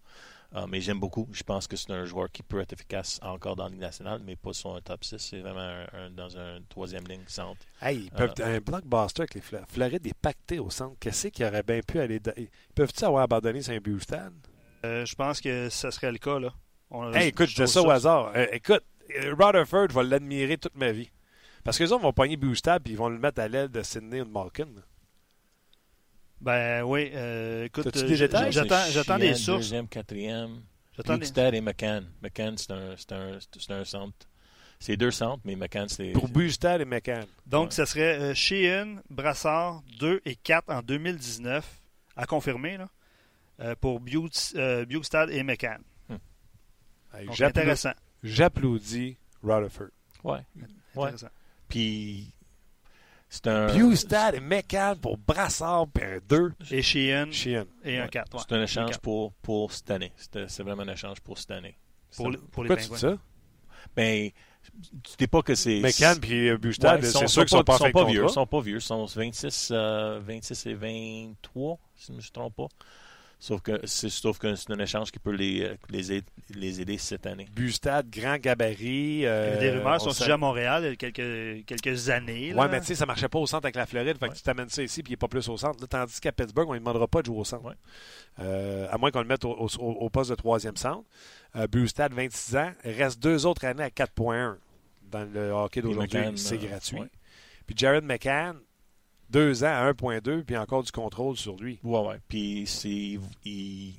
Euh, mais j'aime beaucoup. Je pense que c'est un joueur qui peut être efficace encore dans la Ligue nationale, mais pas sur un top 6. C'est vraiment un- un- dans un troisième ligne centre. Hey, ils peuvent, Euh, un blockbuster avec les Fla- Floride est pacté au centre. Qu'est-ce qui aurait bien pu aller. dans- Peuvent-ils avoir abandonné Saint-Bustad? Euh, je pense que ça serait le cas. là. On- Hey, écoute, je dis trouve ça au hasard. Euh, écoute, Rutherford, je vais l'admirer toute ma vie. Parce que les autres vont pogner Boostab puis ils vont le mettre à l'aile de Sidney ou de Malkin. Ben oui, euh, écoute, T'as-tu euh, des détails? j'attends j'attends des sources. Deuxième, quatrième. J'attends et McCann. McCann, c'est un, c'est un, c'est un centre. C'est deux centres, mais McCann, c'est. Pour Boostab et McCann. Donc, Ouais. ça serait euh, Sheehan, Brassard 2 et 4 en 2019, à confirmer, là, euh, pour Bute- euh, Bukestad et McCann. Hey, Donc, j'applaudis- intéressant. J'applaudis Rutherford. Ouais. Ouais. intéressant. Puis, c'est un. Boostab et McCann pour Brassard puis un 2. Et Sheehan Chien. et un Ouais. 4. ouais. C'est un échange pour, pour cette année. C'est vraiment un échange pour cette année. Pour, les- pour les Pourquoi tu dis ça? Ben, tu dis pas que c'est. McCann puis euh, Boostab, Ouais, ils c'est sûr qu'ils sont pas fin de vieux. Ils sont pas vieux. Ils sont 26, euh, 26 et 23, si je ne me trompe pas. Sauf que c'est sauf que c'est un échange qui peut les, euh, les, aider, les aider cette année. Bustad, grand gabarit. Il y avait des euh, rumeurs sait- sujet à Montréal il y a quelques, quelques années. Ouais, là. mais tu sais, ça marchait pas au centre avec la Floride. Fait que tu t'amènes ça ici, puis il n'est pas plus au centre. Là, tandis qu'à Pittsburgh, on ne demandera pas de jouer au centre. Ouais. Euh, à moins qu'on le mette au, au- au poste de troisième centre. Euh, Bustad, 26 ans. Il reste deux autres années à 4.1 dans le hockey d'aujourd'hui. C'est euh, gratuit. ouais. Puis Jared McCann, deux ans à 1.2, puis encore du contrôle sur lui. Ouais, ouais. Puis c'est. il-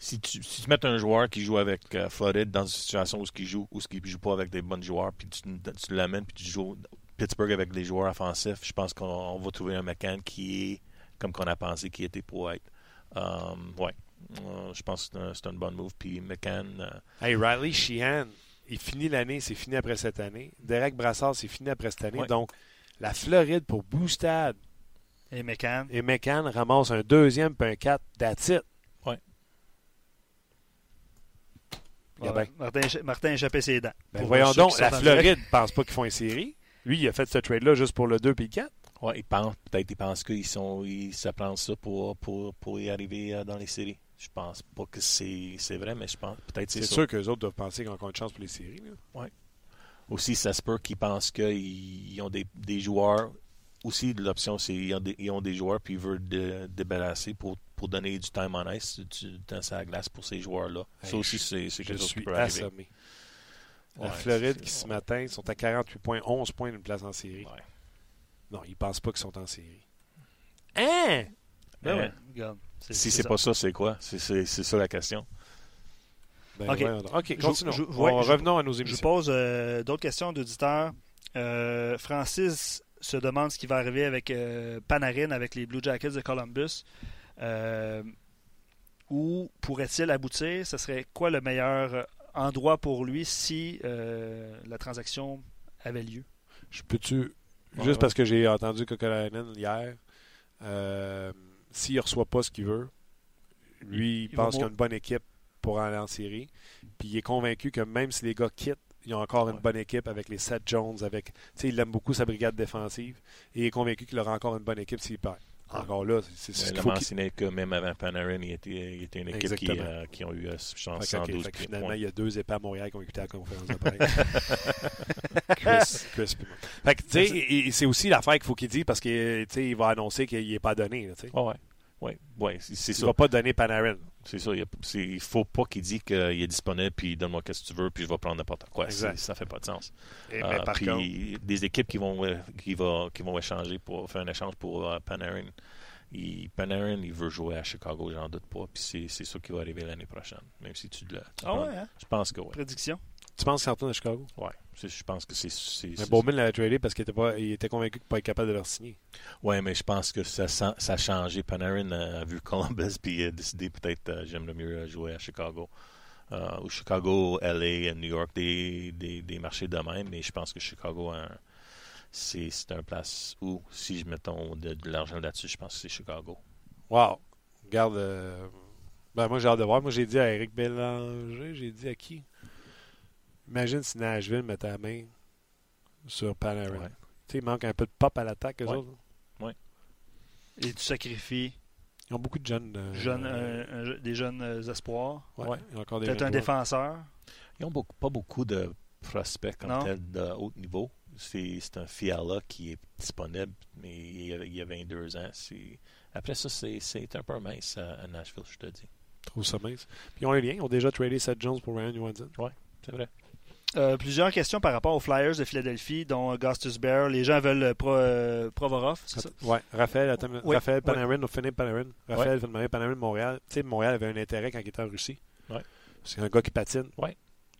Si tu, si tu mets un joueur qui joue avec euh, Floride dans une situation où il joue ou ce qui joue pas avec des bons joueurs, puis tu, tu l'amènes, puis tu joues Pittsburgh avec les joueurs offensifs, je pense qu'on on va trouver un McCann qui est comme qu'on a pensé qu'il était pour être. Um, ouais. Euh, je pense que c'est un- une bonne move. Puis McCann, euh, Hey, Riley Sheehan, il finit l'année, c'est fini après cette année. Derek Brassard, c'est fini après cette année. Ouais. Donc, la Floride pour Boostad Et McCann. et McCann ramasse un deuxième puis un 4. That's it. Gabin. Ouais, Martin, Martin a échappé ses dents. Ben, Pour voyons donc, la. Floride ne pense pas qu'ils font une série. Lui, il a fait ce trade-là juste pour le 2 et le 4. ouais, il pense, peut-être il pense qu'ils sont, ils se prennent ça pour, pour, pour y arriver euh, dans les séries. Je pense pas que c'est c'est vrai, mais je pense peut-être c'est sûr qu'eux autres doivent penser qu'ils ont encore une chance pour les séries. là. Aussi, ça se peut qu'ils pensent qu'ils ils ont des, des joueurs. Aussi, l'option, c'est qu'ils ont, des- ils ont des joueurs puis ils veulent de, débarrasser pour, pour donner du time on ice, du, temps sur la glace pour ces joueurs-là. Hey, ça aussi, c'est quelque chose qui peut arriver. assommé. La Ouais, Floride, qui ce matin, sont à 48 points, 11 points d'une place en série. Ouais. Non, ils pensent pas qu'ils sont en série. Hein? Ben Hein? Si c'est pas ça, c'est quoi? C'est ça la question. Ben, Ok. Je- continuons. je- On- je- revenons à nos Je émissions. pose euh, d'autres questions d'auditeurs. Euh, Francis se demande ce qui va arriver avec euh, Panarin avec les Blue Jackets de Columbus. Où pourrait-il aboutir? Ce serait quoi le meilleur endroit pour lui si la transaction avait lieu? Je peux-tu, juste ouais. parce que j'ai entendu Kokolainen hier, s'il ne reçoit pas ce qu'il veut, lui, il, pense qu'il a mou- une bonne équipe pour aller en série. Puis il est convaincu que même si les gars quittent, ils ont encore une bonne équipe avec les Seth Jones, avec, tu sais, il aime beaucoup sa brigade défensive et il est convaincu qu'il aura encore une bonne équipe s'il perd. Encore là, c'est ce Il qu'il a faut mentionné que même avant Panarin, il était, il était une équipe qui, euh, qui ont eu euh, ok, 112 fait que points. finalement, il y a deux épées à Montréal qui ont écouté la conférence de presse. Chris, Chris c'est aussi l'affaire qu'il faut qu'il dise parce qu'il il va annoncer qu'il n'est pas donné. là, tu sais. Ouais, ouais. C'est Il ça. va pas donner Panarin. C'est ça. Il, il faut pas qu'il dise qu'il est disponible puis donne-moi qu'est-ce que tu veux puis je vais prendre n'importe quoi. Exact. Ça fait pas de sens. Et, Euh, mais par puis contre, des équipes qui vont, qui, va, qui vont échanger pour faire un échange pour euh, Panarin. Il, Panarin, il veut jouer à Chicago, j'en doute pas. Puis c'est, ça qui va arriver l'année prochaine. Même si tu le. Ah ouais, hein? Je pense que oui. Prédiction? Tu penses qu'il retourne à Chicago? C'est- Je pense que c'est. Mais Bowman l'avait tradé parce qu'il était, pas, il était convaincu de ne pas être capable de leur signer. Ouais, mais je pense que ça, ça a changé. Panarin a vu Columbus puis a décidé peut-être euh, j'aimerais mieux jouer à Chicago. Euh, ou Chicago, LA, New York, des, des, des marchés de même, mais je pense que Chicago, c'est un place où, si je mettons de, de l'argent là-dessus, je pense que c'est Chicago. Wow. Regarde. euh, Ben, moi, j'ai hâte de voir. Moi, j'ai dit à Eric Bélanger, j'ai dit à qui? Imagine si Nashville mettait la main sur Panarin. Ouais. Tu sais, il manque un peu de pop à l'attaque, eux Ouais. autres. Et tu sacrifies Ils ont beaucoup de jeunes. euh, jeunes, un- un- des jeunes euh, espoirs. ouais, Peut-être un défenseur? Ils n'ont pas beaucoup de prospects comme Non? tel de haut niveau. C'est, c'est un Fiala qui est disponible, mais il y a, il y a 22 ans. C'est... Après ça, c'est, c'est un peu mince à, à Nashville, je te dis. Je trouve ça mince. Puis ils ont un lien. Ils ont déjà tradé Seth Jones pour Ryan Johansson. C'est vrai. Euh, plusieurs questions par rapport aux Flyers de Philadelphie, dont Augustus Bear. Les gens veulent euh, Pro, euh, Provorov, c'est ça? Ouais, Raphaël, attends, Oui, Raphaël oui. Panarin, Philippe Panarin. Raphaël Panarin, Panarin de Montréal. Tu sais, Montréal avait un intérêt quand il était en Russie. C'est un gars qui patine. Le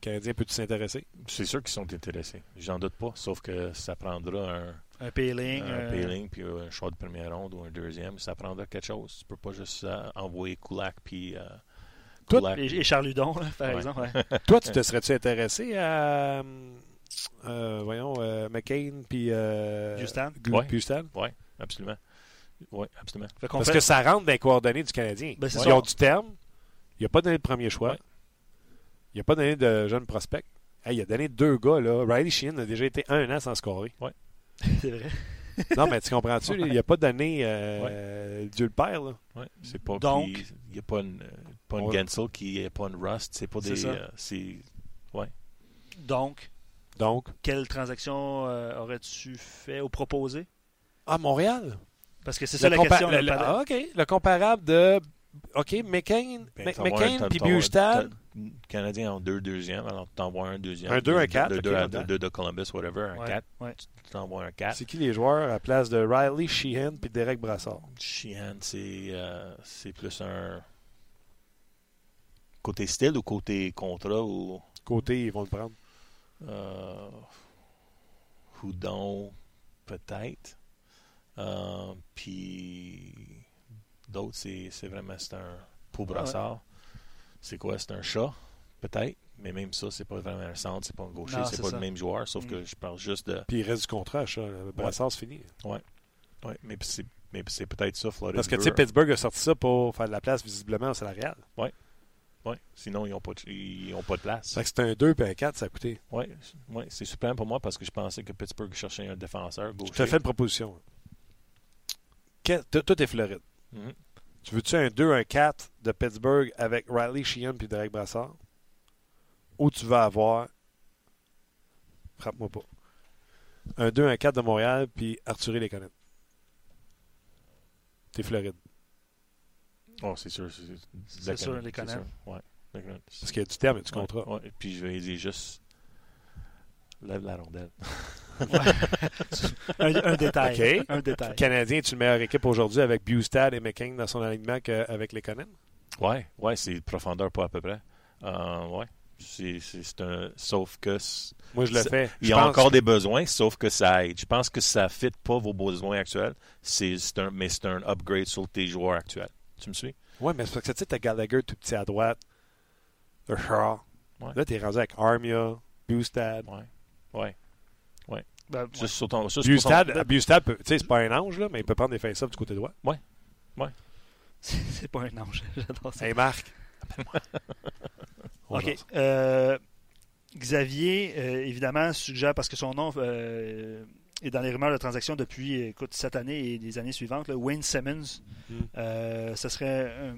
Canadien peut-tu s'intéresser? C'est sûr qu'ils sont intéressés. J'en doute pas. Sauf que ça prendra un, Un Payling. un euh, Payling puis un choix de première ronde ou un deuxième. Ça prendra quelque chose. Tu peux pas juste euh, envoyer Kulak puis. Tout- Et, Charles Hudon, là, par Ouais. exemple. ouais. Toi, tu te serais-tu intéressé à. euh, voyons, euh, McCain puis. Euh, Houston? Ouais. Oui, absolument. Oui, absolument. Parce fait- que ça rentre dans les coordonnées du Canadien. Ben, Ils ont du terme. Il n'a pas donné de premier choix. Ouais. Il n'a pas donné de jeune prospect. Hey, il a donné deux gars. là. Riley Sheehan a déjà été un an sans scorer. C'est vrai. non, mais tu comprends-tu? là, Il n'a pas donné euh, Dieu le Père. Là? Ouais. C'est pas Donc- il n'y a pas une, euh, pas une Gensel qui n'est pas une Rust. C'est pas des. euh, c'est Donc, Donc, quelle transaction euh, aurais-tu fait ou proposé? à Montréal. Parce que c'est ça Le la compa- question. le- le- ah, OK. Le comparable de. OK, McCain, Ben, McCain puis Bustad. t'as- Canadiens ont deux deuxièmes, alors tu t'envoies un deuxième. Un deux, un de- quatre, De, ok, deux à- là-dedans. de- deux de Columbus, whatever, un Ouais, 4. ouais. Tu t'envoies un 4. C'est qui les joueurs à place de Riley Sheehan puis Derek Brassard? Sheehan, c'est euh, c'est plus un. Côté style ou côté contrat ou? Côté, ils vont le prendre. Euh, Houdon, peut-être. Euh, puis d'autres, c'est vraiment c'est un pour Ouais. brassard. C'est quoi? C'est un chat, peut-être. Mais même ça, c'est pas vraiment un centre, c'est pas un gaucher, c'est pas ça. le même joueur. Sauf Mm. que je parle juste de. Puis il reste du contrat. Le Brassard, c'est fini. Ouais, mais c'est mais c'est peut-être ça, Floride. Parce que, tu veut. sais, Pittsburgh a sorti ça pour faire de la place, visiblement, au salarial. Ouais. Sinon, ils n'ont pas, de- ils ont pas de place. Fait que c'est un 2 puis un 4, ça a coûté. Oui, ouais, c'est super pour moi parce que je pensais que Pittsburgh cherchait un défenseur Je te fais une proposition. Toi, t'es Floride. Mhm. Tu veux-tu un 2-1-4 de Pittsburgh avec Riley Sheehan puis Derek Brassard? Ou tu vas avoir. Frappe-moi pas. Un 2-1-4 de Montréal puis Arthur Lekonen. T'es Floride. Oh, c'est sûr. C'est C'est sûr, les sûr, Ouais. Parce qu'il y a du terme et du contrat. Ouais, ouais. Puis je vais dire juste. Lève la rondelle. Un, un détail. OK. Un détail. Le Canadien est une meilleure équipe aujourd'hui avec Bustad et McCain dans son alignement qu'avec les Conan? Ouais, ouais, c'est profondeur pas à peu près. Euh, ouais. C'est, c'est, c'est un. Sauf que. Moi, je le fais. Il y a encore des besoins, sauf que ça aide. Je pense que ça ne fit pas vos besoins actuels. C'est, c'est un, mais c'est un upgrade sur tes joueurs actuels. Tu me suis? Ouais, mais c'est parce que tu sais, t'as Gallagher tout petit à droite, le Shaw. Ouais. Là, t'es rendu avec Armia, Bustad. Ouais. Ouais. Ben, ouais. Juste sur ton. juste pour ton- Bustad, tu sais, c'est pas un ange, là, mais il peut prendre des face-ups du côté droit. C'est pas un ange. J'adore ça. Hey, Marc. OK. Euh, Xavier, euh, évidemment, suggère, parce que son nom euh, est dans les rumeurs de transaction depuis écoute, cette année et les années suivantes, là, Wayne Simmons. Mm. Euh, ce serait. un-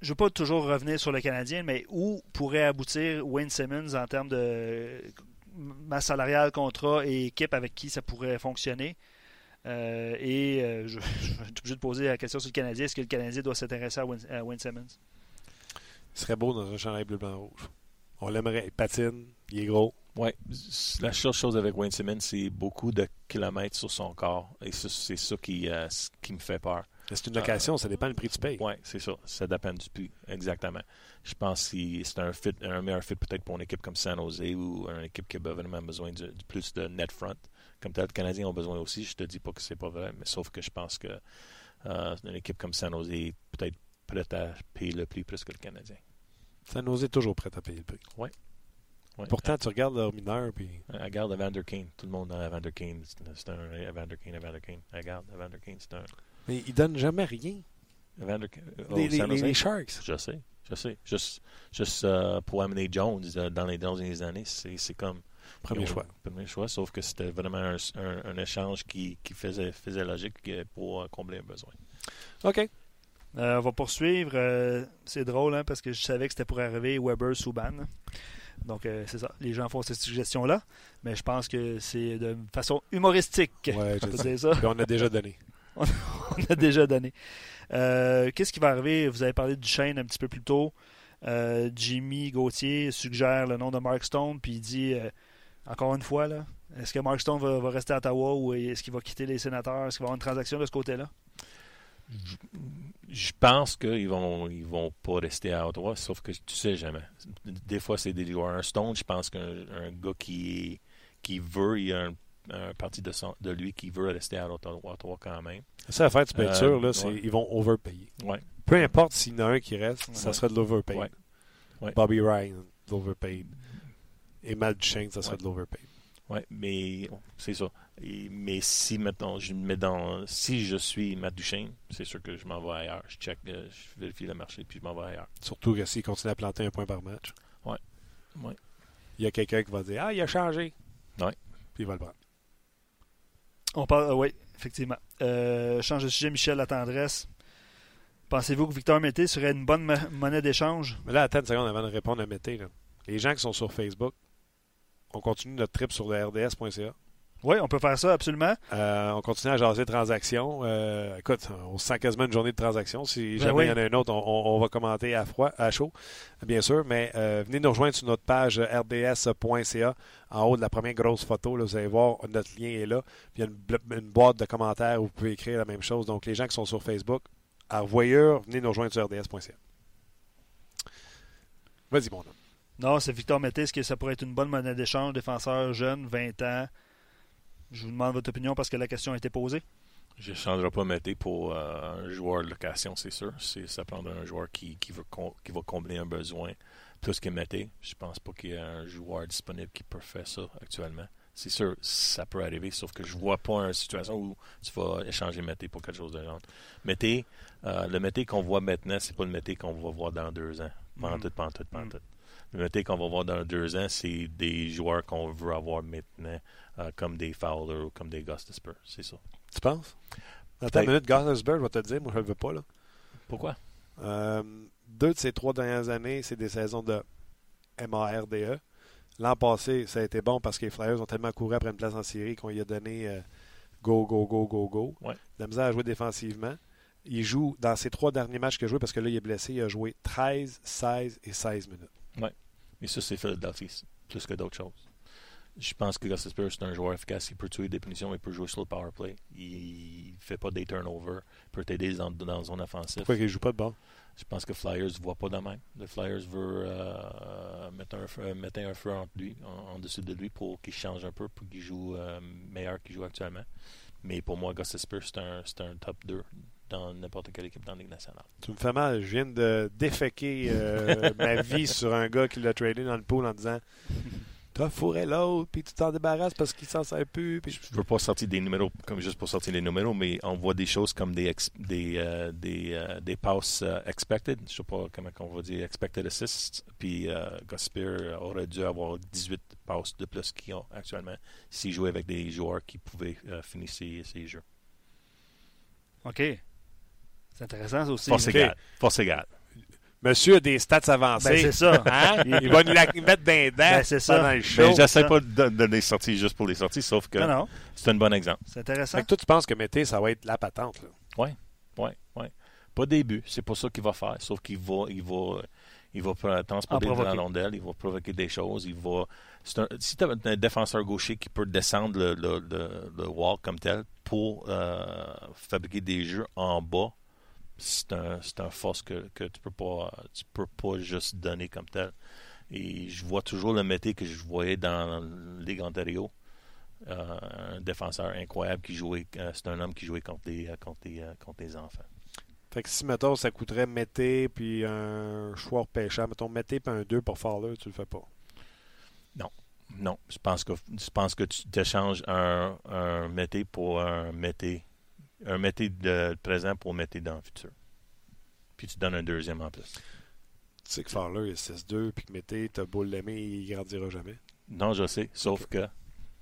je ne veux pas toujours revenir sur le Canadien, mais où pourrait aboutir Wayne Simmons en termes de masse salariale, contrat et équipe avec qui ça pourrait fonctionner? Euh, et euh, je, être obligé de poser la question sur le Canadien. Est-ce que le Canadien doit s'intéresser à Wayne, à Wayne Simmons? Il serait beau dans un chandail bleu, blanc, rouge. On l'aimerait. Il patine, il est gros. Ouais. La seule chose avec Wayne Simmons, c'est beaucoup de kilomètres sur son corps. Et c'est ça qui, euh, qui me fait peur. C'est une location, ça dépend du prix que tu payes. Oui, c'est ça. Ça dépend du prix. Exactement. Je pense que c'est un, fit, un meilleur fit peut-être pour une équipe comme San Jose ou une équipe qui a vraiment besoin de, de plus de net front. Comme tel, les Canadiens ont besoin aussi. Je te dis pas que c'est pas vrai, mais sauf que je pense que euh, une équipe comme San Jose est peut-être prête à payer le prix plus que le Canadien. Ça nous est toujours prêt à payer le prix. Ouais. Ouais. Pourtant, tu regardes leur mineur, puis Regarde Evander Kane. Tout le monde a Evander Kane. C'est un Evander Kane, Evander Kane. Regarde, Evander Kane, c'est un. mais ils donnent jamais rien. Evander Kane. oh, les, Sharks. Je sais, je sais. Juste, juste euh, pour amener Jones euh, dans les dernières années, c'est c'est comme. Premier choix. Premier choix, sauf que c'était vraiment un, un- un échange qui, qui faisait, faisait logique euh, pour euh, combler un besoin. OK. Euh, on va poursuivre. Euh, c'est drôle hein, parce que je savais que c'était pour arriver Weber Souban. Donc, euh, c'est ça. Les gens font cette suggestion-là. Mais je pense que c'est de façon humoristique. Ouais, on je peut sais. dire ça. Puis on a déjà donné. On a déjà donné. Euh, Qu'est-ce qui va arriver? Vous avez parlé du chaîne un petit peu plus tôt. Euh, Jimmy Gauthier suggère le nom de Mark Stone. Puis il dit euh, encore une fois, là, est-ce que Mark Stone va, va rester à Ottawa ou est-ce qu'il va quitter les sénateurs? Est-ce qu'il va y avoir une transaction de ce côté-là? Je pense qu'ils vont ils vont pas rester à Ottawa, sauf que tu sais jamais. Des fois, c'est des joueurs. Stone, je pense qu'un un gars qui, qui veut, il y a un, un parti de, son- de lui qui veut rester à Ottawa, Ottawa quand même. Ça à faire, tu peux être Euh, sûr, là, ouais. ils vont overpayer. Ouais. Peu importe s'il y en a un qui reste, ça Ouais. sera de l'overpay. Ouais. Ouais. Bobby Ryan, de l'overpaid. Et Matt Duchesne, ça sera Ouais. de l'overpay. Ouais, mais c'est ça. Et- mais si mettons, je me mets dans si je suis Matt Duchesne, c'est sûr que je m'en vais ailleurs. Je check, euh, je vérifie le marché puis je m'en vais ailleurs. Surtout que s'il continue à planter un point par match. Ouais. Ouais. Il y a quelqu'un qui va dire Ah, il a changé. Ouais. Puis il va le prendre. On parle, euh, oui, effectivement. Euh, change de sujet, Michel, la tendresse. Pensez-vous que Victor Mété serait une bonne mo- monnaie d'échange? Mais là, attends une seconde avant de répondre à Mété. là. Les gens qui sont sur Facebook, on continue notre trip sur le rds.ca. Oui, on peut faire ça, absolument. Euh, on continue à jaser de transactions. Euh, écoute, on se sent quasiment une journée de transactions. Si Ben jamais oui. il y en a un autre, on, va commenter à froid, à chaud, bien sûr. Mais euh, venez nous rejoindre sur notre page rds.ca. En haut de la première grosse photo, là, vous allez voir, notre lien est là. Puis il y a une, une boîte de commentaires où vous pouvez écrire la même chose. Donc, les gens qui sont sur Facebook, à revoyeur, venez nous rejoindre sur rds.ca. Vas-y, mon homme. Non, c'est Victor. Est-ce que ça pourrait être une bonne monnaie d'échange, défenseur jeune, 20 ans? Je vous demande votre opinion parce que la question a été posée. Je ne changerai pas Mété pour euh, un joueur de location, c'est sûr. C'est, ça prendra un joueur qui, qui, veut com- qui va combler un besoin plus que Mété. Je pense pas qu'il y ait un joueur disponible qui peut faire ça actuellement. C'est sûr, ça peut arriver, sauf que je vois pas une situation où tu vas échanger Mété pour quelque chose de genre. Mété, euh, le Mété qu'on voit maintenant, c'est pas le Mété qu'on va voir dans deux ans. Pantoute, pantoute, pantoute. Le Mété qu'on va voir dans deux ans, c'est des joueurs qu'on veut avoir maintenant, euh, comme des Fowler ou comme des Gustafsburg. C'est ça. Tu penses? Attends Peut-être. une minute, Gosselberg va te le dire. Moi, je le veux pas. là. Pourquoi? Euh, deux de ces trois dernières années, c'est des saisons de MARDE. L'an passé, ça a été bon parce que les Flyers ont tellement couru après une place en série qu'on lui a donné euh, go, go, go, go, go. Ouais. La misère à jouer défensivement. Il joue dans ses trois derniers matchs qu'il a joué parce que là, il est blessé. Il a joué 13, 16 et 16 minutes. Mais ça, c'est Philadelphie, plus que d'autres choses. Je pense que Gus Spears, c'est un joueur efficace. Il peut tuer des punitions, il peut jouer sur le power play. Il fait pas des turnovers. Il peut t'aider dans, dans la zone offensive. Pourquoi il ne joue pas de bord? Je pense que Flyers ne voit pas de même. Le Flyers veut euh, mettre, un feu, mettre un feu entre lui, en, en dessus de lui pour qu'il change un peu, pour qu'il joue euh, meilleur qu'il joue actuellement. Mais pour moi, Gus Spears, c'est un, c'est un top 2 dans n'importe quelle équipe dans la Ligue nationale. Tu me fais mal. Je viens de déféquer euh, ma vie sur un gars qui l'a tradé dans le pool en disant T'as fourré l'autre, puis tu t'en débarrasses parce qu'il s'en sert plus. Puis... Je veux pas sortir des numéros comme juste pour sortir les numéros, mais on voit des choses comme des ex- des euh, des, euh, des passes euh, expected, je sais pas comment on va dire expected assists, puis euh, Gus Spear aurait dû avoir 18 passes de plus qu'ils ont actuellement s'il jouait avec des joueurs qui pouvaient euh, finir ses, ses jeux. OK. C'est intéressant ça aussi. Force égale. Force égale. Monsieur a des stats avancées. Ben, c'est ça. Hein? Il va nous la mettre dans les dents Ben, c'est ça. pendant le show. Mais j'essaie pas de don- donner des sorties juste pour les sorties, sauf que Non, non. c'est un bon exemple. C'est intéressant. Fait que toi, tu penses que Mété, ça va être la patente. Là? Ouais, ouais. Pas début, c'est pas ça qu'il va faire, sauf qu'il va, il va, il va pr- transporter En de la rondelle, il va provoquer des choses, il va. c'est un- si tu as un défenseur gaucher qui peut descendre le, le, le, le wall comme tel pour euh, fabriquer des jeux en bas, c'est un, un force que, que tu peux pas, tu peux pas juste donner comme tel. Et je vois toujours le métier que je voyais dans la Ligue Ontario. Euh, un défenseur incroyable qui jouait, euh, c'est un homme qui jouait contre les, euh, contre les, euh, contre les enfants. Fait que si, mettons, ça coûterait Mété puis un choix pêcheur, mettons Mété puis un 2 pour Fowler, tu le fais pas? Non, je pense que je pense que tu t'échanges un, un métier pour un métier. Un métier de présent pour métier dans le futur. Puis tu donnes un deuxième en plus. Tu sais que Fowler est 6-2 puis que Mété, t'as beau l'aimer, il grandira jamais. Non, je sais. Sauf que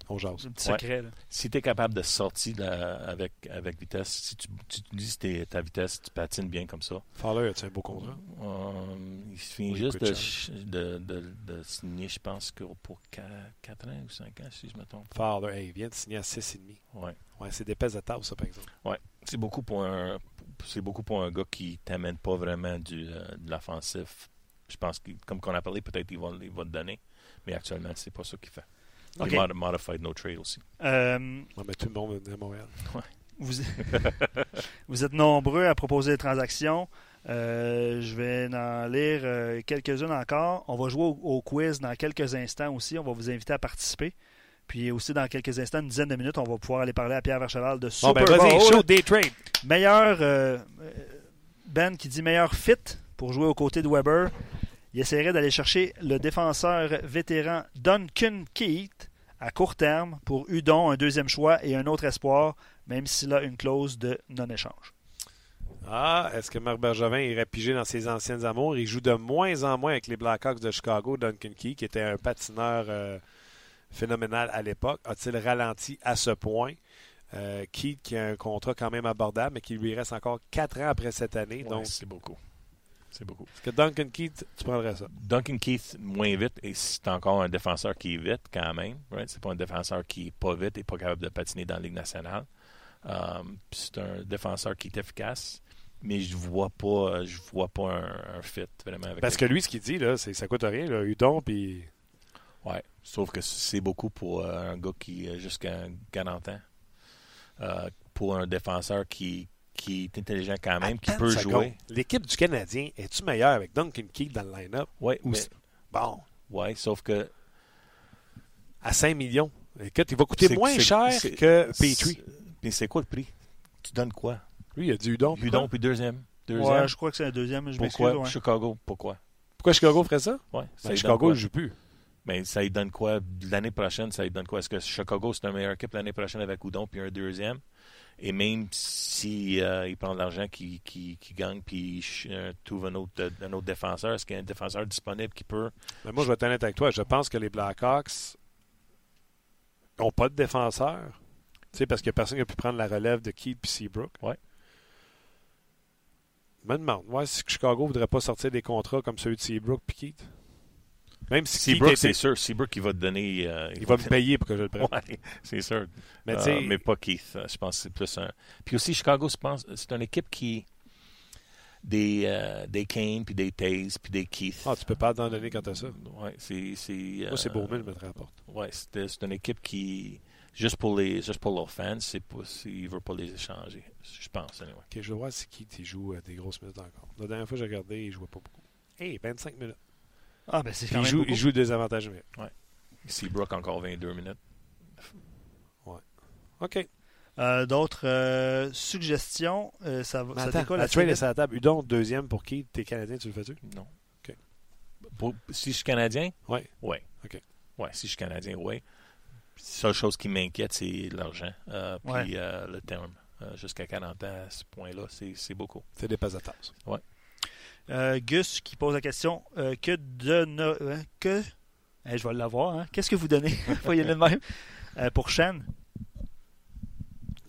On jase. C'est un petit secret. Là. si tu es capable de sortir là, avec, avec vitesse, si tu, tu utilises tes- ta vitesse, tu patines bien comme ça. Fowler, as-tu un beau contrat? Euh, il finit Oui, juste de, cher. de, de, de signer, je pense, que pour 4 ans ou 5 ans, si je me trompe. Fowler, hey, il vient de signer à 6,5. Ouais. Ouais, c'est des pèses de tasse, ça, par exemple. C'est beaucoup pour un c'est beaucoup pour un gars qui t'amène pas vraiment du, euh, de l'offensif. Je pense que comme qu'on a parlé, peut-être il va, il va te donner, mais actuellement c'est pas ça qu'il fait. OK. Il mod- modified no trade aussi. Euh, On va mettre tout le monde venir à Montréal. vous, vous êtes nombreux à proposer des transactions. Euh, je vais en lire euh, quelques-unes encore. On va jouer au, au quiz dans quelques instants aussi. On va vous inviter à participer. Puis aussi, dans quelques instants, une dizaine de minutes, on va pouvoir aller parler à Pierre Vercheval de Bon, Super ben vas-y, Bowl. show day trade. Meilleur, euh, Ben qui dit meilleur fit pour jouer aux côtés de Weber. Il essaierait d'aller chercher le défenseur vétéran Duncan Keith à court terme pour Udon, un deuxième choix et un autre espoir, même s'il a une clause de non-échange. Ah, est-ce que Marc Bergevin irait piger dans ses anciennes amours? Il joue de moins en moins avec les Blackhawks de Chicago, Duncan Key, qui était un patineur euh, phénoménal à l'époque. A-t-il ralenti à ce point? Euh, Keith qui a un contrat quand même abordable, mais qui lui reste encore 4 ans après cette année. Ouais, donc, c'est beaucoup. C'est beaucoup. est-ce que Duncan Keith, tu prendrais ça? Duncan Keith, moins vite, et c'est encore un défenseur qui est vite quand même. Right? C'est pas un défenseur qui est pas vite et pas capable de patiner dans la Ligue nationale. Um, puis c'est un défenseur qui est efficace, mais je vois pas je vois pas un, un fit vraiment avec Parce que lui, ce qu'il dit, là, c'est que ça coûte rien. Là. Udon, puis Ouais, sauf que c'est beaucoup pour euh, un gars qui a jusqu'à 40 ans. Euh, pour un défenseur qui, qui est intelligent quand même, qui peut jouer. L'équipe du Canadien, es-tu meilleure avec Duncan Keith dans le line-up? Ouais, Ou mais- c'est- Bon, ouais, sauf que à 5 millions. Écoute, il va coûter moins cher que Petrie. Mais c'est quoi le prix? Tu donnes quoi? Lui, il a dit Udon. Udon puis deuxième. Deuxième. Ouais, je crois que c'est un deuxième. Je pourquoi? ouais. Chicago, pourquoi? Pourquoi Chicago ferait ça? Ouais, Ben, Chicago, quoi? joue plus. Mais ça lui donne quoi? L'année prochaine, ça lui donne quoi? Est-ce que Chicago, c'est une meilleure équipe l'année prochaine avec Udon puis un deuxième? Et même si euh, il prend de l'argent qui, qui, qui gagne puis euh, trouve un autre, un autre défenseur, est-ce qu'il y a un défenseur disponible qui peut Mais moi, je vais être honnête avec toi. Je pense que les Blackhawks n'ont pas de défenseur. Tu sais, parce a personne qui a pu prendre la relève de Keith et Seabrook. Ouais. Je me demande. Ouais, si Chicago ne voudrait pas sortir des contrats comme celui de Seabrook et Keith? Même si Seabrook, c'est sûr. Seabrook, il va te donner. euh, il va me payer pour que je le prenne. Ouais, c'est sûr. Mais Euh, mais pas Keith. Euh, Je pense que c'est plus un. Puis aussi, Chicago, je pense, c'est une équipe qui. Des, euh, des Kane, puis des Taze, puis des Keith. ah, tu peux pas t'en donner quand t'as ça. Ouais, c'est. c'est Moi, c'est euh, Beaumont, je mettrais à la porte. Ouais, c'est c'est une équipe qui. Juste pour, les, juste pour leurs fans, c'est pas, c'est- ils ne veulent pas les échanger. Je pense, anyway. Ok, je voir si Keith il joue des grosses minutes encore. La dernière fois que j'ai regardé, il jouait pas beaucoup. Hey, 25 minutes. Ah, ben c'est quand il même joue, beaucoup. il joue des avantages numériques. Seabrook, encore 22 minutes. OK. Euh, D'autres euh, suggestions, euh, ça, va- Mais ça attends, décolle la trade est sur la table. Udon, deuxième pour Keith. T'es Canadien, tu le fais-tu? Non. OK. Pour- si je suis Canadien, Oui. oui. OK. Ouais, si je suis Canadien, oui. La seule chose qui m'inquiète, c'est l'argent. Euh, puis Ouais. euh, le terme. Euh, Jusqu'à 40 ans, à ce point-là, c'est c'est beaucoup. C'est des passes à tasse. Euh, Gus qui pose la question euh, que donne hein, que Eh, je vais l'avoir hein. qu'est-ce que vous donnez? Faut y aller de même Euh, pour Shen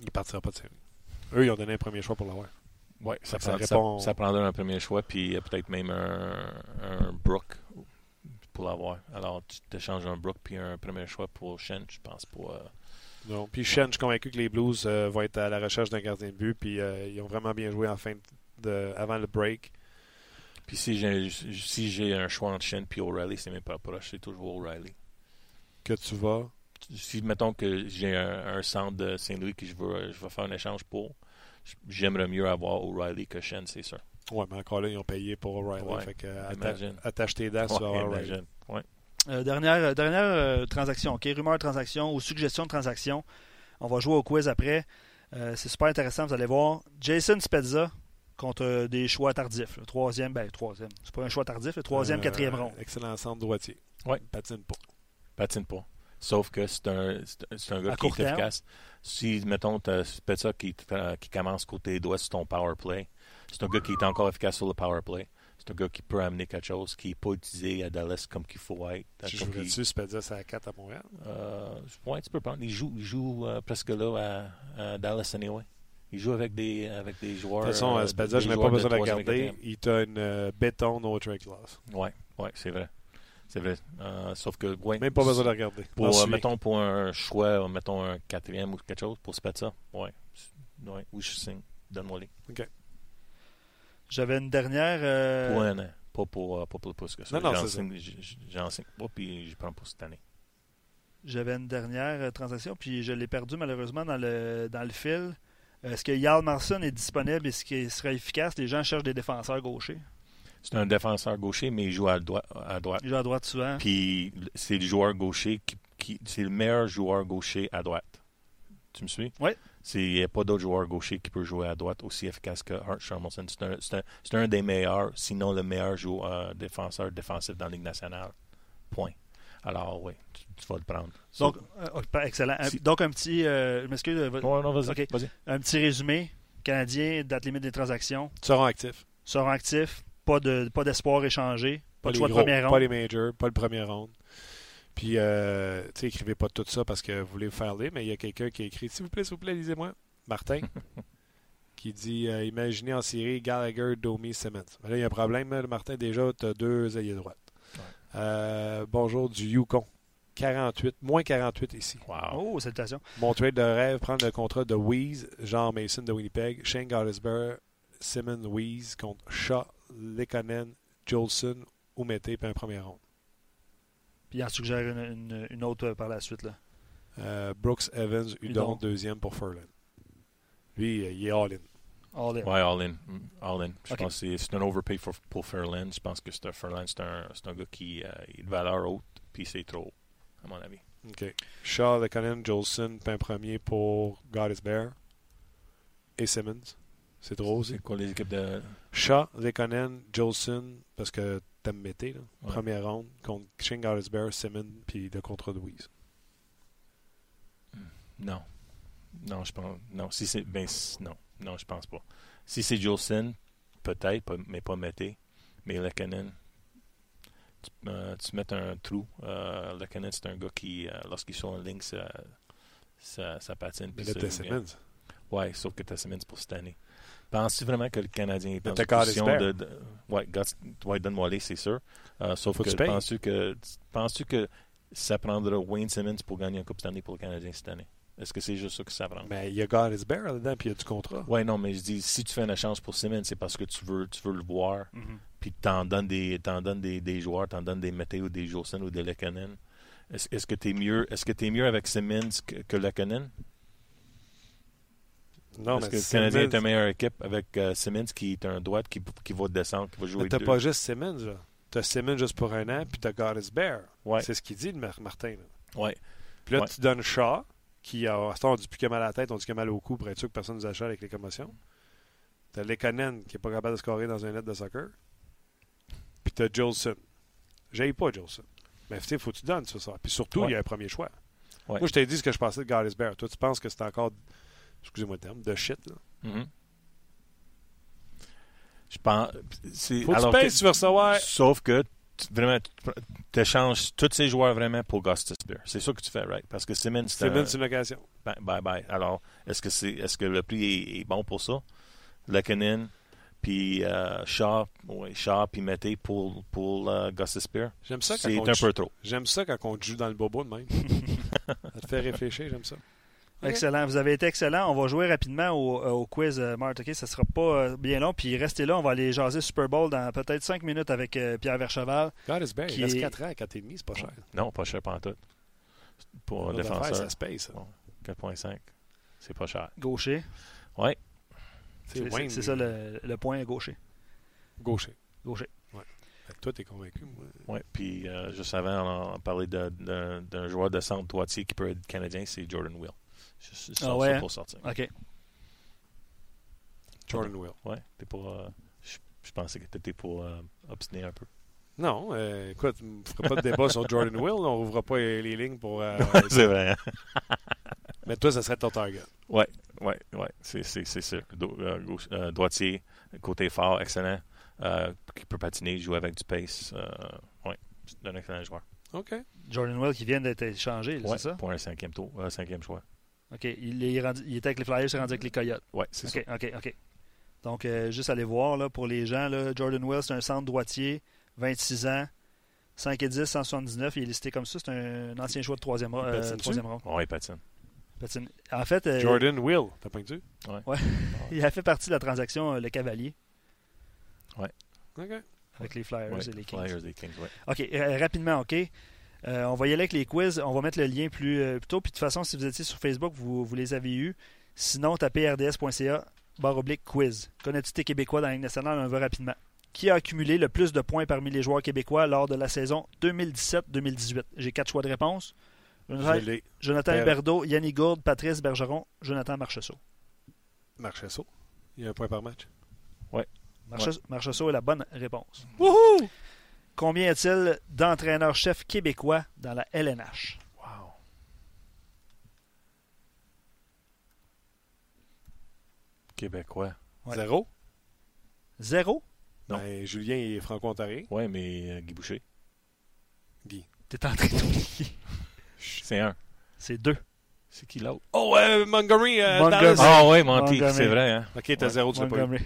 Il partira pas de série. Eux, ils ont donné un premier choix pour l'avoir. Oui, ça, Ça prend- répond- ça, ça prendrait un premier choix, puis euh, peut-être même un, un Brook pour l'avoir. Alors, tu t'échanges un Brook puis un premier choix pour Shen, je pense pas. euh, Non. Puis Shen, je suis convaincu que les Blues euh, vont être à la recherche d'un gardien de but. Puis euh, ils ont vraiment bien joué en fin de, avant le break. Puis si j'ai si j'ai un choix entre Shen puis O'Reilly, c'est même pas proche, c'est toujours O'Reilly. Que tu vas? Si mettons que j'ai un, un centre de Saint-Louis que je veux je veux faire un échange pour, j'aimerais mieux avoir O'Reilly que Shen, c'est sûr. Ouais, mais encore là, ils ont payé pour O'Reilly. Ouais, fait que atta- imagine. attache tes dents, tu vas Ouais, avoir O'Reilly. Ouais. Euh, dernière dernière euh, transaction ok rumeur de transaction ou suggestion de transaction on va jouer au quiz après Euh, c'est super intéressant vous allez voir Jason Spezza contre euh, des choix tardifs le troisième ben troisième c'est pas un choix tardif le troisième Euh, quatrième rond Excellent centre droitier. Ouais. Patine pas. patine pas. Sauf que c'est un, c'est un- c'est gars À qui est terme. efficace. Si, mettons, tu ça qui, qui commence côté droit sur ton power play, c'est un gars qui est encore efficace sur le power play. C'est un gars qui peut amener quelque chose, qui n'est pas utilisé à Dallas comme qu'il faut être. Jouerais qu'il- dessus, Spezza, c'est à 4 à Montréal. Euh, ouais, tu peux prendre. Il joue, il joue euh, presque là à, à Dallas anyway. Il joue avec des, avec des joueurs. De toute façon, euh, je n'ai pas besoin de et regarder. Il t'a une euh, béton no trade clause. Ouais, ouais, c'est vrai. C'est vrai. Euh, sauf que, ouais. Même pas besoin de regarder. Pour, euh, mettons, pour un choix, euh, mettons un quatrième ou quelque chose pour Spezza. Ouais. Ouais, oui, je signe. Donne-moi les. j'avais une dernière euh, Pour un an. Pas pour, euh, pas pour plus que ça. Non, non, J'en c'est ça. signe- pas, puis je prends pour cette année. J'avais une dernière euh, transaction, puis je l'ai perdu malheureusement dans le, dans le fil. Euh, Est-ce que Yal Marson est disponible? Est-ce qu'il serait efficace? Les gens cherchent des défenseurs gauchers. C'est un défenseur gaucher, mais il joue à, droite à droite. Il joue à droite souvent. Puis c'est le joueur gaucher qui, qui- c'est le meilleur joueur gaucher à droite. Tu me suis? Oui. C'est- Il n'y a pas d'autre joueur gaucher qui peut jouer à droite aussi efficace que Hart Sharmelson. C'est un, un- un des meilleurs, sinon le meilleur joueur, euh, défenseur défensif dans la Ligue nationale. Point. Alors, oui, tu, tu vas le prendre. Donc, euh, pas- excellent. Un- Si- Donc, un petit, euh, je m'excuse, euh, Ouais, non, vas-y. Ok. vas-y. un petit résumé. Canadien, date limite des transactions, Tu seras actif. seront actifs, pas de pas d'espoir échangé, pas de les choix de gros, première Pas ronde. les majors, pas le premier round. Puis, euh, tu sais, écrivez pas tout ça parce que vous voulez vous faire lire, mais il y a quelqu'un qui a écrit S'il vous plaît, s'il vous plaît, lisez-moi. Martin, qui dit euh, Imaginez en série Gallagher, Domi, Simmons. Là, il y a un problème, là, Martin. Déjà, tu as deux ailiers droites. Euh, bonjour du Yukon. 48, moins 48 ici. Wow. Oh, salutations. Mon trade de rêve, prendre le contrat de Weeze, Jean Mason de Winnipeg, Shane Gottisberg, Simon Weeze contre Shaw, Lekonen, Jolson, Oumete, puis un premier round. Puis il en suggère une, une- une autre euh, par la suite. Là. Euh, Brooks Evans, Udon, Udon. deuxième pour Furlan. Lui, il est all-in. All in. Ouais, all in. Mm, All in. Je pense que c'est- c'est un overpay pour, pour Fairland. Je pense que c'est un Fairland, c'est un, c'est un gars qui euh, il a une valeur haute, puis c'est trop à mon avis. OK. Shaw, Lekonen, Jolson, puis un premier pour Gottisberg et Simmons. C'est trop aussi. C'est quoi les équipes de. Shaw, Lekonen, Jolson, parce que t'aimes Mété, là. Ouais. Première ronde contre Shane Gottisberg, Simmons, puis le contrat de Weeze. Non. Non, je pense. Non, si c'est. Ben, non. Non, je pense pas. Si c'est Jolson, peut-être, mais pas Mété. Mais Lekanen, tu, euh, tu mets un trou. Euh, Lekanen, c'est un gars qui, euh, lorsqu'il sur une ligne, ça, ça, ça patine. Mais là. Simmons. Ouais, sauf que t'as Simmons pour cette année. Penses-tu vraiment que le Canadien est en position de, de... Ouais, donne-moi les, c'est sûr. Euh, sauf Faut que penses-tu que penses-tu que ça prendra Wayne Simmons pour gagner un Coupe Stanley pour le Canadien cette année? Est-ce que c'est juste ça que ça prend? Mais il y a God is Bear là-dedans, puis il y a du contrat. Ouais, non, mais je dis, si tu fais une chance pour Simmons, c'est parce que tu veux, tu veux le voir, Mhm. puis t'en donnes des, t'en donnes des, des joueurs, t'en donnes des Météo, ou des Jolson ou des Lekkonen. Est-ce, est-ce que est-ce que t'es mieux avec Simmons que, que Lekkonen? Non, mais que le Canadien est une meilleure équipe avec euh, Simmons qui est un droite qui, qui va descendre, qui va jouer Mais t'as pas juste Simmons, là. T'as Simmons juste pour un an, puis t'as God is Bear. Ouais, C'est ce qu'il dit, Martin. ouais. Puis là, Ouais. tu donnes Shaw, qui, a, à ce temps, on dit plus que mal à la tête, on dit que mal au cou pour être sûr que personne nous achète avec les commotions. T'as Lekonen, qui est pas capable de scorer dans un net de soccer. Puis t'as Jolson. J'aille pas Jolson. Mais tu sais, faut que tu donnes ce soir. Puis surtout, Ouais. il y a un premier choix. Ouais. Moi, je t'ai dit ce que je pensais de Bear. Toi, tu penses que c'est encore, excusez-moi le terme, de shit. Là? Mhm. Je pense. Faut que alors tu payes que- tu veux recevoir. Sauf que vraiment, tu échanges tous ces joueurs vraiment pour Gustus Bear. C'est ça que tu fais, right? Parce que Simmons, c'est un- une occasion. Bye, bye, bye. Alors, est-ce que, c'est, est-ce que le prix est, est bon pour ça? Lekkonen, puis euh, Shaw, ouais, Shaw, puis Mété pour, pour Gustus Bear. J'aime ça quand C'est un peu trop. J'aime ça quand on joue dans le bobo de même. ça te fait réfléchir, j'aime ça. Excellent. Vous avez été excellent. On va jouer rapidement au, euh, au quiz, euh, Marthe. OK? Ça sera pas euh, bien long. Puis restez là. On va aller jaser Super Bowl dans peut-être 5 minutes avec Pierre Vercheval. God is Qui il reste est- 4 ans, 4,5, c'est pas cher. Non, pas cher pas tout. Pour un défenseur, ça se paye, ça. Bon. 4.5. C'est pas cher. Gaucher. Ouais. C'est C'est Wayne, c'est ça le, le point gaucher. Gaucher. Gaucher. Fait que toi, t'es convaincu, moi. Ouais. Puis euh, juste avant, on parlait de- d'un d'un joueur de centre droitier qui peut être canadien, c'est Jordan Will. Je, je Ah ouais, ça hein? pour sortir. OK. Jordan Will. Ouais, t'es pour. euh, je, je pensais que t'étais pour euh, obstiner un peu. Non, euh, écoute, on ne fera pas de débat sur Jordan Will. On n'ouvrira pas les, les lignes pour. euh, c'est vrai. hein? mais toi, ça serait ton target. Ouais, ouais, ouais, c'est, c'est, c'est sûr. Do- euh, gauche- euh, droitier, côté fort, excellent. Euh, qui peut patiner, jouer avec du pace. Euh, ouais, c'est un excellent joueur. OK. Jordan Will qui vient d'être échangé, Ouais, c'est ça? pour un cinquième tour, cinquième choix. OK. Il, est rendu- il était avec les Flyers, il est rendu avec les Coyotes. Ouais, c'est OK, OK, OK. Donc, euh, juste aller voir là, pour les gens. Là, Jordan Will, c'est un centre droitier, 26 ans, 5 et 10, 179. Il est listé comme ça. C'est un, un ancien choix de troisième, euh, patine-tu? troisième ronde. ça. Ouais, il patine. Patine. En fait, euh, Jordan Will, t'as pas tu il a fait partie de la transaction euh, Le Cavalier OK. avec les Flyers Ouais, et les Kings. Flyers et Kings, ouais. OK, euh, rapidement, OK. Euh, on va y aller avec les quiz. On va mettre le lien plus, euh, plus tôt. Puis de toute façon, si vous étiez sur Facebook, vous, vous les avez eus. Sinon, tapez rds.ca barre oblique quiz. Connais-tu tes Québécois dans la Ligue nationale? On va rapidement. Qui a accumulé le plus de points parmi les joueurs québécois lors de la saison 2017-2018? J'ai quatre choix de réponse. Jonathan. Jonathan Huberdeau, Yannick Gourde, Patrice Bergeron, Jonathan Marchessault. Marchesso. Il y a un point par match. Marches- Marchessault est la bonne réponse. Wouhou! Combien y a-t-il d'entraîneurs-chefs québécois dans la LNH? Wow. Québécois. Ouais. Zéro? Zéro? Non. Ben, Julien est franco-ontarien. Ouais, mais euh, Guy Boucher. Guy. T'es en train d'oublier. C'est un. C'est deux. C'est qui l'autre? Oh, euh, Montgomery, euh, Montgomery. Ah ouais, Monty, Montgomery. c'est vrai, hein? OK, t'as Ouais. zéro, tu l'as pas. Montgomery.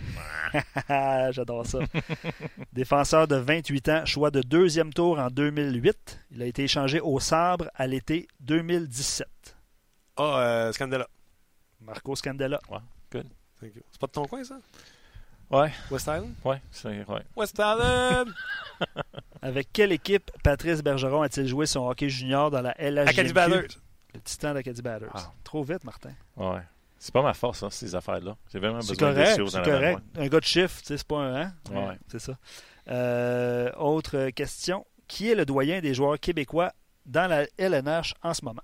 J'adore ça. Défenseur de 28 ans, choix de deuxième tour en 2008. Il a été échangé au Sabre à l'été 2017. Ah, euh, Scandella. Marco Scandella. Thank you. C'est pas de ton coin, ça? Ouais, West Island? ouais, c'est ouais. West Island! Avec quelle équipe Patrice Bergeron a-t-il joué son hockey junior dans la? Acadie Batters. Le Titan d'Acadie Batters. Wow. Trop vite, Martin. Ouais. C'est pas ma force, hein, ces affaires-là. J'ai vraiment besoin de correct, choses c'est dans correct. Un gars de chiffre, tu sais, c'est pas un... Hein? Ouais. C'est ça. Euh, autre question. Qui est le doyen des joueurs québécois dans la LNH en ce moment?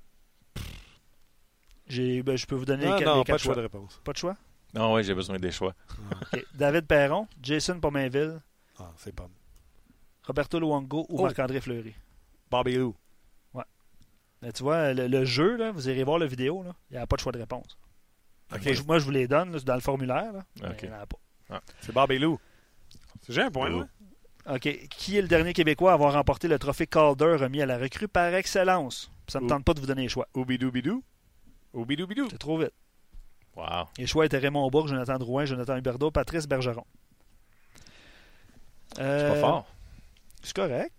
J'ai, ben, je peux vous donner Non, les, non, les pas quatre de choix de réponse. Pas de choix? Non, ouais, j'ai besoin des choix. OK. David Perron, Jason Pomainville, Ah, c'est pas. Roberto Luongo ou Oh. Marc-André Fleury? Bobby Lou. Tu vois, le, le jeu, là, vous irez voir la vidéo, là, il n'y a pas de choix de réponse. Moi, je, moi, je vous les donne là, c'est dans le formulaire. Là, mais OK. il n'y en a pas. C'est Bobby Lou. J'ai un point, Lou. moi. OK. Qui est le dernier Québécois à avoir remporté le trophée Calder remis à la recrue par excellence? Ça ne me tente pas de vous donner les choix. Oubidou Bidou. Oubidou Bidou. C'est trop vite. Wow. Les choix étaient Raymond Bourg, Jonathan Drouin, Jonathan Huberdeau, Patrice Bergeron. C'est Euh, pas fort. C'est correct.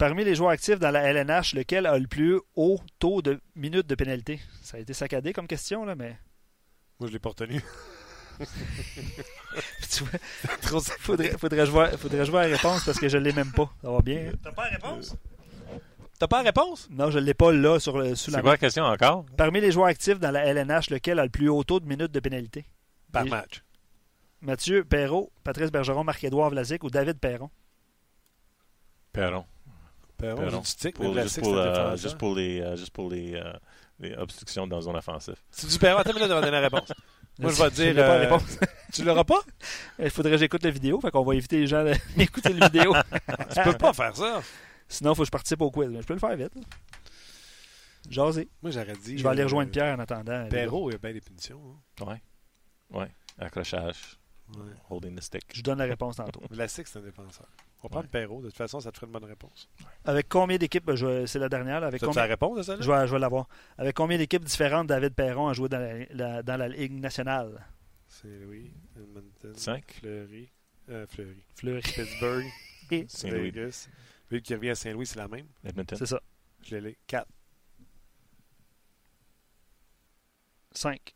Parmi les joueurs actifs dans la LNH, lequel a le plus haut taux de minutes de pénalité? Ça a été saccadé comme question, là, mais Moi, je l'ai pas retenu. tu vois, Trop faudrait, je voir la réponse parce que je l'ai même pas. Ça va bien. hein? T'as pas la réponse? T'as pas la réponse? Non, je l'ai pas là sur le, sous la C'est main. quoi la question encore? Parmi les joueurs actifs dans la LNH, lequel a le plus haut taux de minutes de pénalité? Par Les- match. Mathieu Perrault, Patrice Bergeron, Marc-Édouard Vlasic ou David Perron? Perron. Perron, Perron. j'ai dit tic, Pour- même la juste, six, pour, c'était euh, défenseur. juste pour les, euh, juste pour les, euh, les obstructions dans la zone offensive. C'est du Perron. Attends une minute avant de donner la réponse. Moi, je vais te dire, pas la euh, réponse. Tu l'auras pas? Il faudrait que j'écoute la vidéo, fait qu'on va éviter les gens d'écouter la vidéo. Tu peux pas faire ça. Sinon, il faut que je participe au quiz. Mais je peux le faire vite. là. Jaser. Moi, j'aurais dit. Je vais aller euh, rejoindre Pierre en attendant. Perrault, il y a bien des punitions. hein. Ouais. Ouais. Accrochage. Ouais. Holding the stick. Je donne la réponse tantôt. Vlasic, c'est un défenseur. On va prendre Perrault. De toute façon, ça te ferait une bonne réponse. Avec combien d'équipes, ben, je- c'est la dernière, là, avec Tu as combien, la réponse de ça? je vais, je vais l'avoir. Avec combien d'équipes différentes David Perron a joué dans la, la- dans la Ligue nationale? C'est Louis, Edmonton, Cinq. Fleury, euh, Fleury, Fleury. Pittsburgh, Saint-Louis. Vegas. Lui qui revient à Saint-Louis, c'est la même. Edmonton. C'est ça. Je l'ai. 4. 5.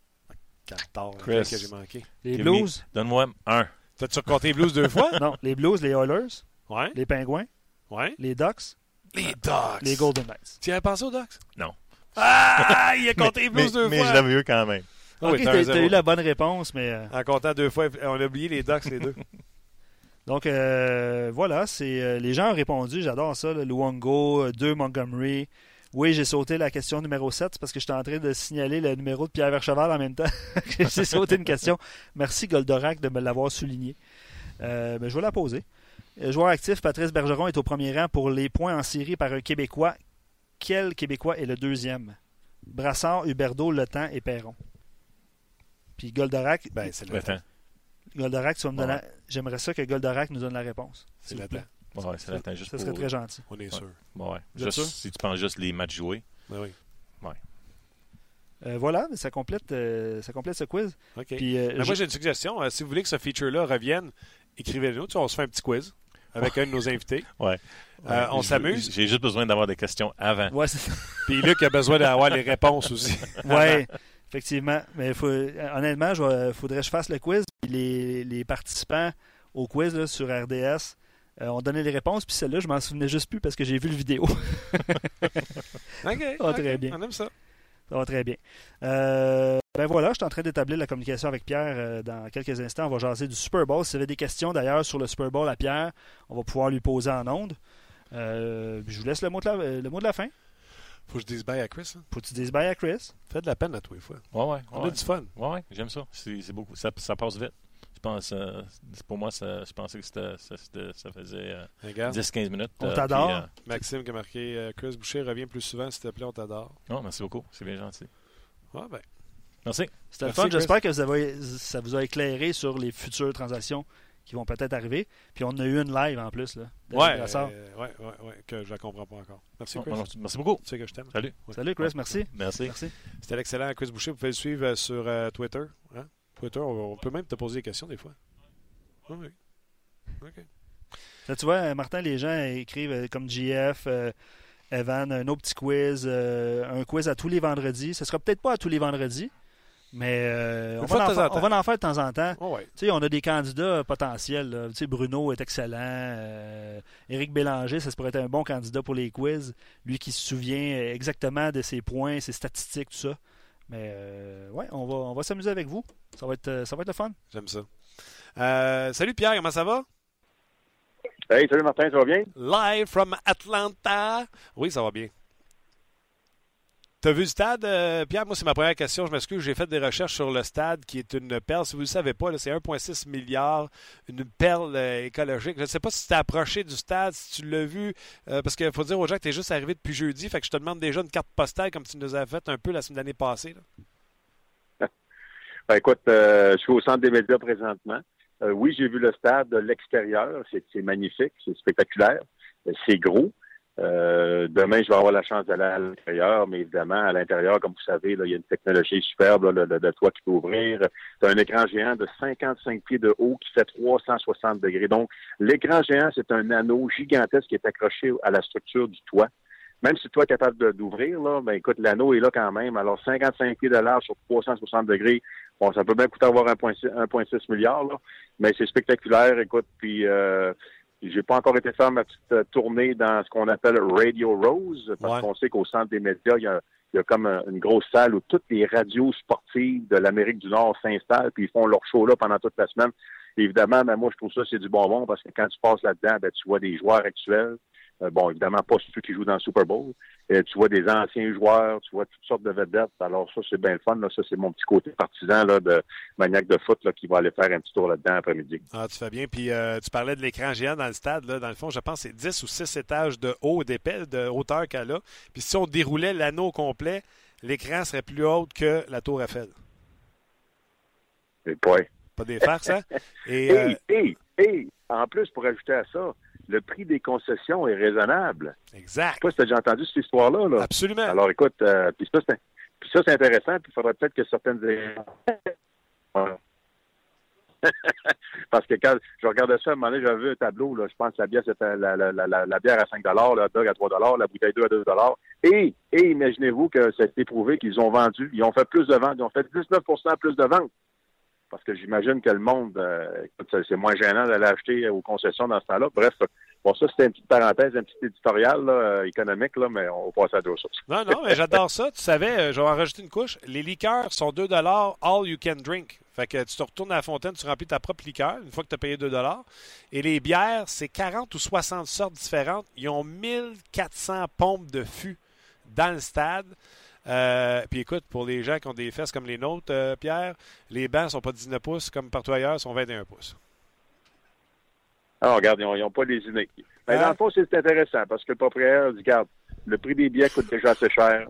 14. Chris. que j'ai manqué. Les Give Blues? Donne-moi un. T'as-tu compté les Blues deux fois? non, les Blues, les Oilers, Ouais. les Pingouins, Ouais. les Ducks, Les Ducks. les Golden Knights. Tu y avais pensé aux Ducks? Non. Ah! Il a compté les mais, Blues deux mais fois. je l'avais eu quand même. Ok, oui, t'as eu la bonne réponse, mais... euh, En comptant deux fois, on a oublié les Ducks, les deux. Donc euh, voilà, c'est euh, les gens ont répondu, j'adore ça, le Luongo, 2 Montgomery. Oui, j'ai sauté la question numéro 7 c'est parce que j'étais en train de signaler le numéro de Pierre Vercheval en même temps. j'ai sauté une question. Merci Goldorak de me l'avoir souligné. Euh, ben, je vais la poser. Euh, Joueur actif, Patrice Bergeron est au premier rang pour les points en série par un Québécois. Quel Québécois est le deuxième? Brassard, Huberdeau, Le Temps et Perron. Puis Goldorak, Ben, c'est le temps. Goldorak, tu vas me donner Ouais. la- j'aimerais ça que Goldorak nous donne la réponse. C'est s'il le vous plaît. temps. Ouais, c'est la temps juste Ça pour... serait très gentil. On est sûr. Bon, ouais. Juste, sûr? si tu penses juste les matchs joués. Ben oui. Euh, voilà, ça complète, euh, ça complète ce quiz. OK. Puis, euh, Mais moi, j'ai une suggestion. Euh, si vous voulez que ce feature-là revienne, écrivez-le-nous. Tu sais, On se fait un petit quiz avec un de nos invités. Ouais. Euh, on s'amuse. J'ai juste besoin d'avoir des questions avant. Ouais, c'est ça. Puis Luc a besoin d'avoir les réponses aussi. Ouais, effectivement. Mais faut, honnêtement, il faudrait que je fasse le quiz. Puis les, les participants au quiz là, sur RDS euh, ont donné les réponses. Puis celle-là, je m'en souvenais juste plus parce que j'ai vu le vidéo. OK. Ah, OK. très bien. On aime ça. Ça va très bien. Euh, ben voilà, je suis en train d'établir la communication avec Pierre euh, dans quelques instants. On va jaser du Super Bowl. Si vous avez des questions d'ailleurs sur le Super Bowl à Pierre, on va pouvoir lui poser en ondes. Euh, je vous laisse le mot de la, le mot de la fin. Faut que je dise bye à Chris. hein. Faut que tu dises bye à Chris. Fais de la peine à tous les fois. Ouais, ouais. On ouais. a du fun. Ouais, ouais, j'aime ça. C'est c'est beaucoup. Ça, ça passe vite. Pense, euh, pour moi, ça, je pensais que c'était- ça, c'était- ça faisait euh, Regarde. 10-15 minutes. On euh, t'adore. puis, euh, Maxime qui a marqué euh, Chris Boucher, reviens plus souvent, s'il te plaît, on t'adore. non, merci beaucoup. C'est bien gentil. Ouais, ben. Merci. C'était le fun. Chris. J'espère que vous avez- ça vous a éclairé sur les futures transactions qui vont peut-être arriver. Puis on a eu une live en plus. Là, Ouais, euh, ouais, ouais, ouais, que je la comprends pas encore. Merci, Chris. non, merci beaucoup. Tu sais que je t'aime. Salut. Ouais. Salut Chris, merci. Merci. Merci. C'était l'excellent Chris Boucher. Vous pouvez le suivre euh, sur euh, Twitter. Hein? Twitter, on, on peut même te poser des questions des fois. Oui, oui. OK. Là, tu vois, euh, Martin, les gens écrivent euh, comme GF, euh, Evan, un autre petit quiz, euh, un quiz à tous les vendredis. Ce sera peut-être pas à tous les vendredis, mais euh, on, va en fa- on va faire de temps en temps. Oh, ouais. Tu sais, on a des candidats potentiels. là. Tu sais, Bruno est excellent. Éric Bélanger, ça se pourrait être un bon candidat pour les quiz. Lui qui se souvient exactement de ses points, ses statistiques, tout ça. Mais euh, ouais, on va, on va s'amuser avec vous. Ça va être, euh, ça va être le fun. J'aime ça. Euh, salut Pierre, comment ça va? Hey, salut Martin, ça va bien? Live from Atlanta. Oui, ça va bien. T'as vu le stade, euh, Pierre? Moi, c'est ma première question. Je m'excuse, j'ai fait des recherches sur le stade qui est une perle. Si vous ne le savez pas, c'est 1,6 milliard, une perle euh, écologique. Je ne sais pas si tu t'es approché du stade, si tu l'as vu, euh, parce qu'il faut dire aux gens que tu es juste arrivé depuis jeudi. Fait que je te demande déjà une carte postale comme tu nous as fait un peu la semaine d'année passée. Ben, écoute, je suis au centre des médias présentement. Oui, j'ai vu le stade de l'extérieur. C'est magnifique, c'est spectaculaire, c'est gros. Euh, demain, je vais avoir la chance d'aller à l'intérieur, mais évidemment, à l'intérieur, comme vous savez, là, il y a une technologie superbe, là, le, toit qui peut ouvrir. As un écran géant de 55 pieds de haut qui fait 360 degrés. Donc, l'écran géant, c'est un anneau gigantesque qui est accroché à la structure du toit. Même si le toit est capable d'ouvrir, là, ben écoute, l'anneau est là quand même. Alors, 55 pieds de large sur 360 degrés, bon, ça peut bien coûter avoir 1,6 milliard, là, mais c'est spectaculaire, écoute, puis euh, j'ai pas encore été faire ma petite euh, tournée dans ce qu'on appelle Radio Rose, parce Ouais. qu'on sait qu'au centre des médias, il y a, il y a comme un- une grosse salle où toutes les radios sportives de l'Amérique du Nord s'installent, puis ils font leur show là pendant toute la semaine. Évidemment, ben, moi, je trouve ça, c'est du bonbon, parce que quand tu passes là-dedans, ben, tu vois des joueurs actuels. Euh, bon, évidemment, pas ceux qui jouent dans le Super Bowl. Euh, tu vois des anciens joueurs, tu vois toutes sortes de vedettes. Alors ça, c'est bien le fun. Là. Ça, c'est mon petit côté partisan là, de maniaque de foot là, qui va aller faire un petit tour là-dedans après-midi. Ah, tu fais bien. Puis euh, tu parlais de l'écran géant dans le stade. Là. Dans le fond, je pense que c'est 10 ou 6 étages de haut d'épais, de hauteur qu'elle a. Puis si on déroulait l'anneau complet, l'écran serait plus haut que la tour Eiffel. Et puis, Pas des farces, hein? Et, euh, et, en plus, pour ajouter à ça, le prix des concessions est raisonnable. Je exact. sais pas si tu as déjà entendu cette histoire-là. Là. Absolument. Alors, écoute, euh, puis ça, c'est intéressant, puis il faudrait peut-être que certaines... Parce que quand je regardais ça, à un moment donné, j'avais vu un tableau, là, je pense que la bière, c'était la, la, la, bière à 5 le dog à 3 la bouteille 2 à 2 Et, et imaginez-vous que ça a été prouvé qu'ils ont vendu, ils ont fait plus de ventes, ils ont fait 19% plus de ventes. Parce que j'imagine que le monde, euh, c'est- moins gênant d'aller acheter aux concessions dans ce temps-là. Bref, bon, ça, c'était une petite parenthèse, un petit éditorial euh, économique, là, mais on va passer à d'autres choses. Non, non, mais j'adore ça. Tu savais, euh, je vais en rajouter une couche. Les liqueurs sont 2 all you can drink. Fait que tu te retournes à la fontaine, tu remplis ta propre liqueur une fois que tu as payé 2 Et les bières, c'est 40 ou 60 sortes différentes. Ils ont 1400 pompes de fût dans le stade. Euh, puis écoute, pour les gens qui ont des fesses comme les nôtres, euh, Pierre, les bancs sont pas 19 pouces comme partout ailleurs, sont 21 pouces. Alors, regarde, ils n'ont pas lésiné. Mais Hein? dans le fond, c'est intéressant parce que le propriétaire dit, regarde, le prix des billets coûte déjà assez cher.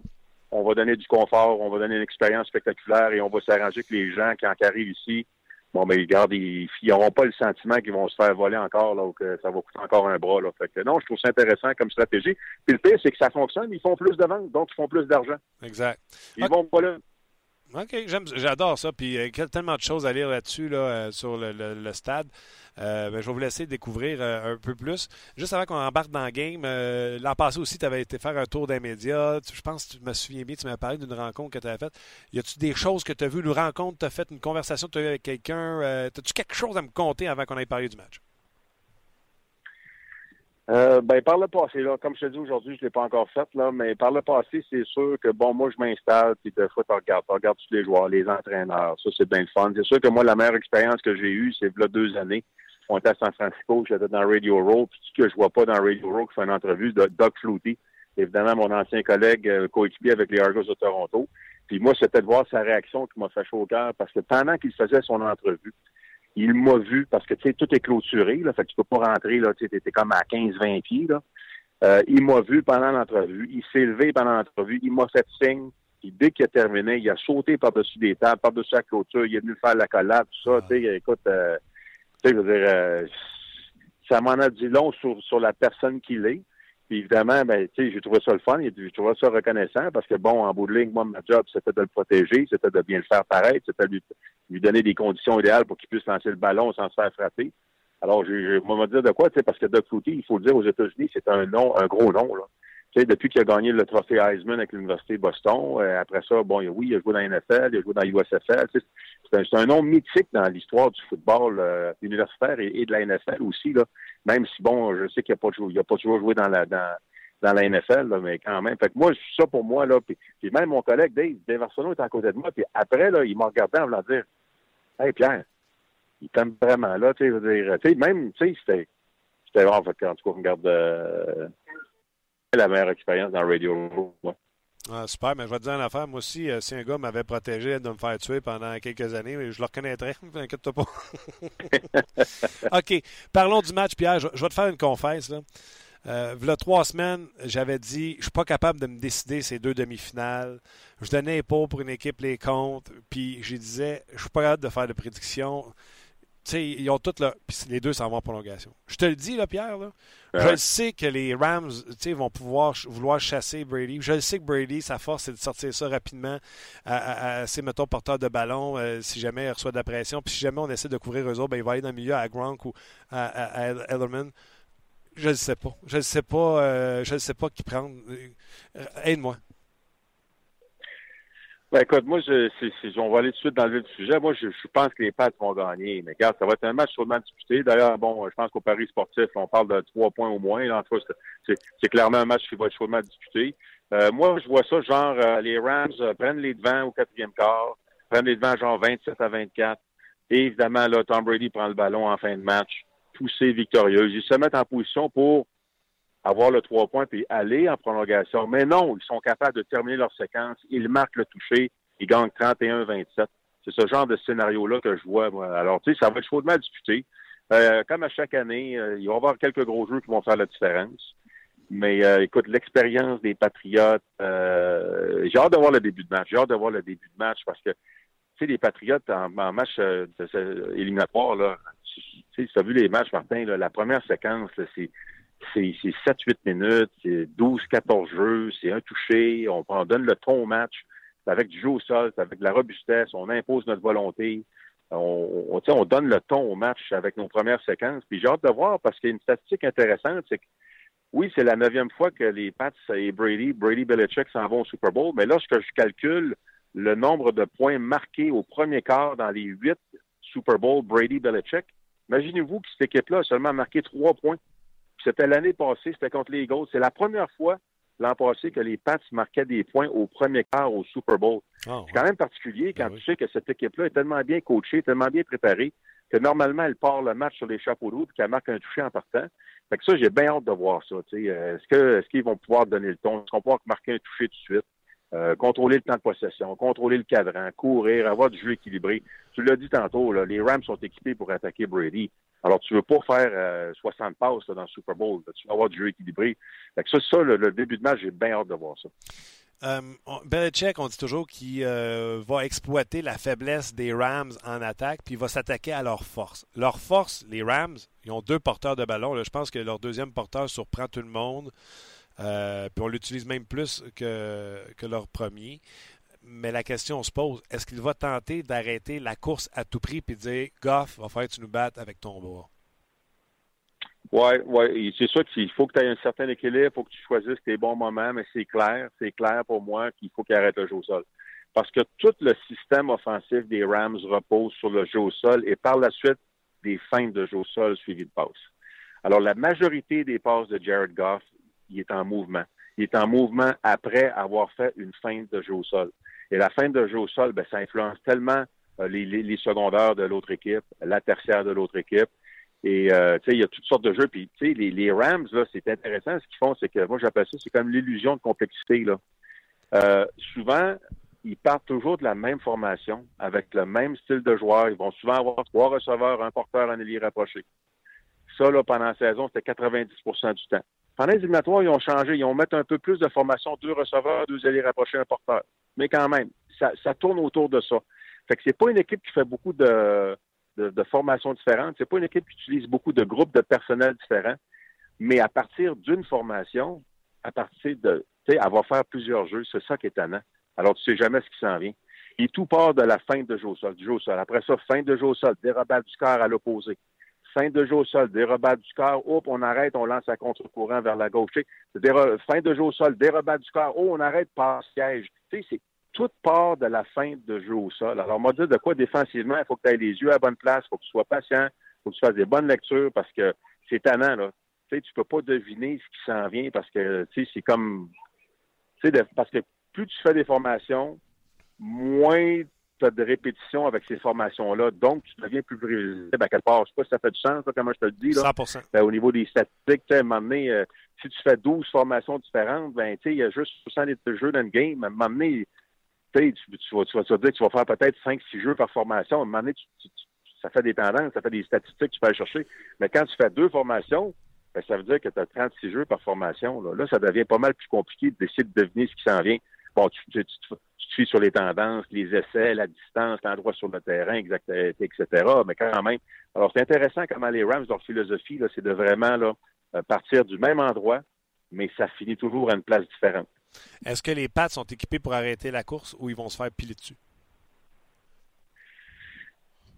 On va donner du confort, on va donner une expérience spectaculaire et on va s'arranger que les gens, quand ils arrivent ici, bon, ils gardent, ils n'auront pas le sentiment qu'ils vont se faire voler encore, là, ou que ça va coûter encore un bras, là. Fait que non, je trouve ça intéressant comme stratégie. Puis le pire, c'est que ça fonctionne, ils font plus de ventes, donc ils font plus d'argent. Exact. Ils vont pas là. OK, j'adore ça. Puis euh, quel- tellement de choses à lire là-dessus là, euh, sur le, stade. Euh, ben, je vais vous laisser découvrir euh, un peu plus. Juste avant qu'on embarque dans le game, euh, l'an passé aussi, tu avais été faire un tour des médias. Je pense que tu me souviens bien, tu m'as parlé d'une rencontre que tu avais faite. Y a-tu des choses que tu as vues, une rencontre, tu as fait, une conversation que tu as eue avec quelqu'un? As-tu quelque chose à me conter avant qu'on aille parler du match? Euh, ben, par le passé, là, comme je te dis aujourd'hui, je l'ai pas encore fait, là, mais par le passé, c'est sûr que, bon, moi, je m'installe, puis des fois, tu regardes, tu regardes tous les joueurs, les entraîneurs, ça, c'est bien le fun. C'est sûr que moi, la meilleure expérience que j'ai eue, c'est là deux années. On était à San Francisco, j'étais dans Radio Row, puis ce que je vois pas dans Radio Row, qui fait une entrevue de Doug Flutie, évidemment, mon ancien collègue, euh, coéquipier avec les Argos de Toronto. Puis moi, c'était de voir sa réaction qui m'a fait chaud au cœur, parce que pendant qu'il faisait son entrevue, il m'a vu parce que tu sais, tout est clôturé, là, fait que tu peux pas rentrer, là, tu sais, comme à 15-20 pieds, là. Euh, il m'a vu pendant l'entrevue, il s'est levé pendant l'entrevue, il m'a fait signe, puis dès qu'il a terminé, il a sauté par-dessus des tables, par-dessus la clôture, il est venu faire la collade, tout ça, tu sais, écoute, euh, tu sais, je veux dire, euh, ça m'en a dit long sur, sur la personne qu'il est. Puis évidemment, ben, tu sais, j'ai trouvé ça le fun, j'ai trouvé ça reconnaissant parce que bon, en bout de ligne, moi, ma job, c'était de le protéger, c'était de bien le faire paraître, c'était de lui, donner des conditions idéales pour qu'il puisse lancer le ballon sans se faire frapper. Alors, je vais me dire de quoi, tu sais, parce que Doug Flutie, il faut le dire aux États-Unis, c'est un nom, un gros nom, là. Depuis qu'il a gagné le trophée Heisman avec l'Université Boston, euh, après ça, bon, oui, il a joué dans la NFL, il a joué dans l'USFL. C'est un, nom mythique dans l'histoire du football euh, universitaire et, de la NFL aussi, là. Même si, bon, je sais qu'il n'a pas, pas toujours joué dans la, dans, dans la NFL, là, mais quand même. Fait que moi, ça pour moi, là, puis, même mon collègue Dave, Dave Arsenault est à côté de moi, puis après, là, il m'a regardé en voulant dire Hey Pierre, il t'aime vraiment là, tu sais, je veux dire, tu sais, même, tu sais, c'était c'était vraiment, fait en tout cas, regarde euh, la meilleure expérience dans Radio Row, ouais. Ah, super, mais je vais te dire une affaire. Moi aussi, euh, si un gars m'avait protégé de me faire tuer pendant quelques années, je le reconnaîtrais, t'inquiète-toi pas. OK, parlons du match, Pierre. Je, je vais te faire une confesse. Là. Euh, trois semaines, j'avais dit je suis pas capable de me décider ces deux demi-finales. Je donnais les pots pour une équipe, les comptes, puis je disais je suis pas capable de faire de prédictions. Ils ont toutes là. Puis les deux s'en vont en prolongation. Je te le dis, là, Pierre, là, je sais que les Rams vont pouvoir vouloir chasser Brady. Je le sais que Brady, sa force, c'est de sortir ça rapidement à, ses, mettons, porteurs de ballon euh, si jamais il reçoit de la pression. Puis si jamais on essaie de couvrir eux autres, ben, il va aller dans le milieu à Gronk ou à, à, Ellerman. Je ne sais pas. Je ne sais pas. Euh, je ne sais pas qui prendre. Euh, aide-moi. Ben, écoute, moi, je, on va aller tout de suite dans le vif du sujet. Moi, je, pense que les Pats vont gagner. Mais regarde, ça va être un match chaudement disputé. D'ailleurs, bon, je pense qu'au Paris sportif, on parle de trois points au moins. Là, en c'est clairement un match qui va être chaudement disputé. Euh, moi, je vois ça, genre, euh, les Rams euh, prennent les devants au quatrième quart, prennent les devants genre 27 à 24. Et évidemment, là, Tom Brady prend le ballon en fin de match, poussé victorieux. Ils se mettent en position pour avoir le trois points puis aller en prolongation. Mais non, ils sont capables de terminer leur séquence. Ils marquent le toucher. Ils gagnent 31-27. C'est ce genre de scénario-là que je vois. Moi. Alors, tu sais, ça va être chaudement disputé. Euh, comme à chaque année, euh, il va y avoir quelques gros jeux qui vont faire la différence. Mais euh, écoute, l'expérience des Patriotes, j'ai hâte de voir le début de match. J'ai hâte de voir le début de match parce que, tu sais, les Patriotes en, match éliminatoire, là, tu as vu les matchs, Martin, la première séquence, c'est c'est 7-8 minutes, c'est 12-14 jeux, c'est un touché, on, on, donne le ton au match, c'est avec du jeu au sol, c'est avec de la robustesse, on impose notre volonté, on, on, on donne le ton au match avec nos premières séquences. Puis j'ai hâte de voir parce qu'il y a une statistique intéressante, c'est que oui, c'est la neuvième fois que les Pats et Brady, Brady Belichick s'en vont au Super Bowl, mais lorsque je calcule le nombre de points marqués au premier quart dans les huit Super Bowl Brady Belichick, imaginez-vous que cette équipe-là a seulement marqué trois points. C'était l'année passée, c'était contre les Eagles. C'est la première fois l'an passé que les Pats marquaient des points au premier quart au Super Bowl. Ah, c'est quand même particulier quand ben tu sais que cette équipe-là est tellement bien coachée, tellement bien préparée, que normalement, elle part le match sur les chapeaux d'eau et qu'elle marque un toucher en partant. Fait que ça, j'ai bien hâte de voir ça. Euh, est-ce que est-ce qu'ils vont pouvoir donner le ton? Est-ce qu'on va pouvoir marquer un toucher tout de suite? Euh, contrôler le temps de possession, contrôler le cadran, courir, avoir du jeu équilibré. Tu l'as dit tantôt, là, les Rams sont équipés pour attaquer Brady. Alors, tu veux pas faire 60 euh, passes dans le Super Bowl. Tu veux avoir du jeu équilibré. Fait que ça, ça le, début de match, j'ai bien hâte de voir ça. Euh, Belichick, on dit toujours qu'il euh, va exploiter la faiblesse des Rams en attaque, puis il va s'attaquer à leur force. Leur force, les Rams, ils ont deux porteurs de ballon. je pense que leur deuxième porteur surprend tout le monde. Euh, puis on l'utilise même plus que leur premier. Mais la question se pose, est-ce qu'il va tenter d'arrêter la course à tout prix et dire Goff, va faire que tu nous battes avec ton bras? Oui, ouais. c'est sûr qu'il faut que tu aies un certain équilibre, il faut que tu choisisses tes bons moments, mais c'est clair, c'est clair pour moi qu'il faut qu'il arrête le jeu au sol. Parce que tout le système offensif des Rams repose sur le jeu au sol et par la suite des feintes de jeu au sol suivies de passes. Alors, la majorité des passes de Jared Goff il est en mouvement. Il est en mouvement après avoir fait une feinte de jeu au sol. Et la feinte de jeu au sol, ben, ça influence tellement euh, les, secondaires de l'autre équipe, la tertiaire de l'autre équipe. Et euh, il y a toutes sortes de jeux. Puis tu sais, les, les, Rams, là, c'est intéressant. Ce qu'ils font, c'est que moi j'appelle ça, c'est comme l'illusion de complexité. Là. Euh, souvent, ils partent toujours de la même formation, avec le même style de joueur. Ils vont souvent avoir trois receveurs, un porteur, un ailier rapproché. Ça, là, pendant la saison, c'était 90% du temps. Pendant les éliminatoires, ils ont changé. Ils ont mis un peu plus de formation, deux receveurs, deux alliés rapprochés, un porteur. Mais quand même, ça, ça tourne autour de ça. Fait que c'est pas une équipe qui fait beaucoup de, de, de formations différentes. C'est pas une équipe qui utilise beaucoup de groupes de personnel différents. Mais à partir d'une formation, à partir de, tu sais, elle faire plusieurs jeux. C'est ça qui est étonnant. Alors, tu sais jamais ce qui s'en vient. Et tout part de la fin de jeu au sol, du jeu au sol. Après ça, fin de jeu au sol, dérobade du corps à l'opposé fin de jeu au sol, dérobade du corps, hop, on arrête, on lance à contre-courant vers la gauche. Fin de jeu au sol, dérobade du corps, oh, on arrête, par siège. Tu sais, c'est toute part de la fin de jeu au sol. Alors, m'a dit de quoi défensivement, il faut que tu aies les yeux à la bonne place, il faut que tu sois patient, il faut que tu fasses des bonnes lectures parce que c'est tannant, là. Tu sais, tu peux pas deviner ce qui s'en vient parce que, tu sais, c'est comme, tu sais, parce que plus tu fais des formations, moins tu as de répétitions avec ces formations-là, donc tu deviens plus prévisible à quelque part. Je sais pas si ça fait du sens, comment je te le dis. Là. 100% ben, Au niveau des statistiques, à un moment donné, euh, si tu fais 12 formations différentes, ben, il y a juste 60 de jeux dans le game. À un moment donné, tu, tu, vas, tu, vas, te dire que tu vas faire peut-être 5-6 jeux par formation. À un moment donné, ça fait des tendances, ça fait des statistiques que tu peux aller chercher. Mais quand tu fais deux formations, ben, ça veut dire que tu as 36 jeux par formation. Là. là, ça devient pas mal plus compliqué d'essayer de deviner ce qui s'en vient. Bon, tu, tu, tu, suis sur les tendances, les essais, la distance, l'endroit sur le terrain, exact, etc. Mais quand même, alors c'est intéressant comment les Rams, leur philosophie, là, c'est de vraiment là, euh, partir du même endroit, mais ça finit toujours à une place différente. Est-ce que les Pats sont équipés pour arrêter la course ou ils vont se faire piler dessus?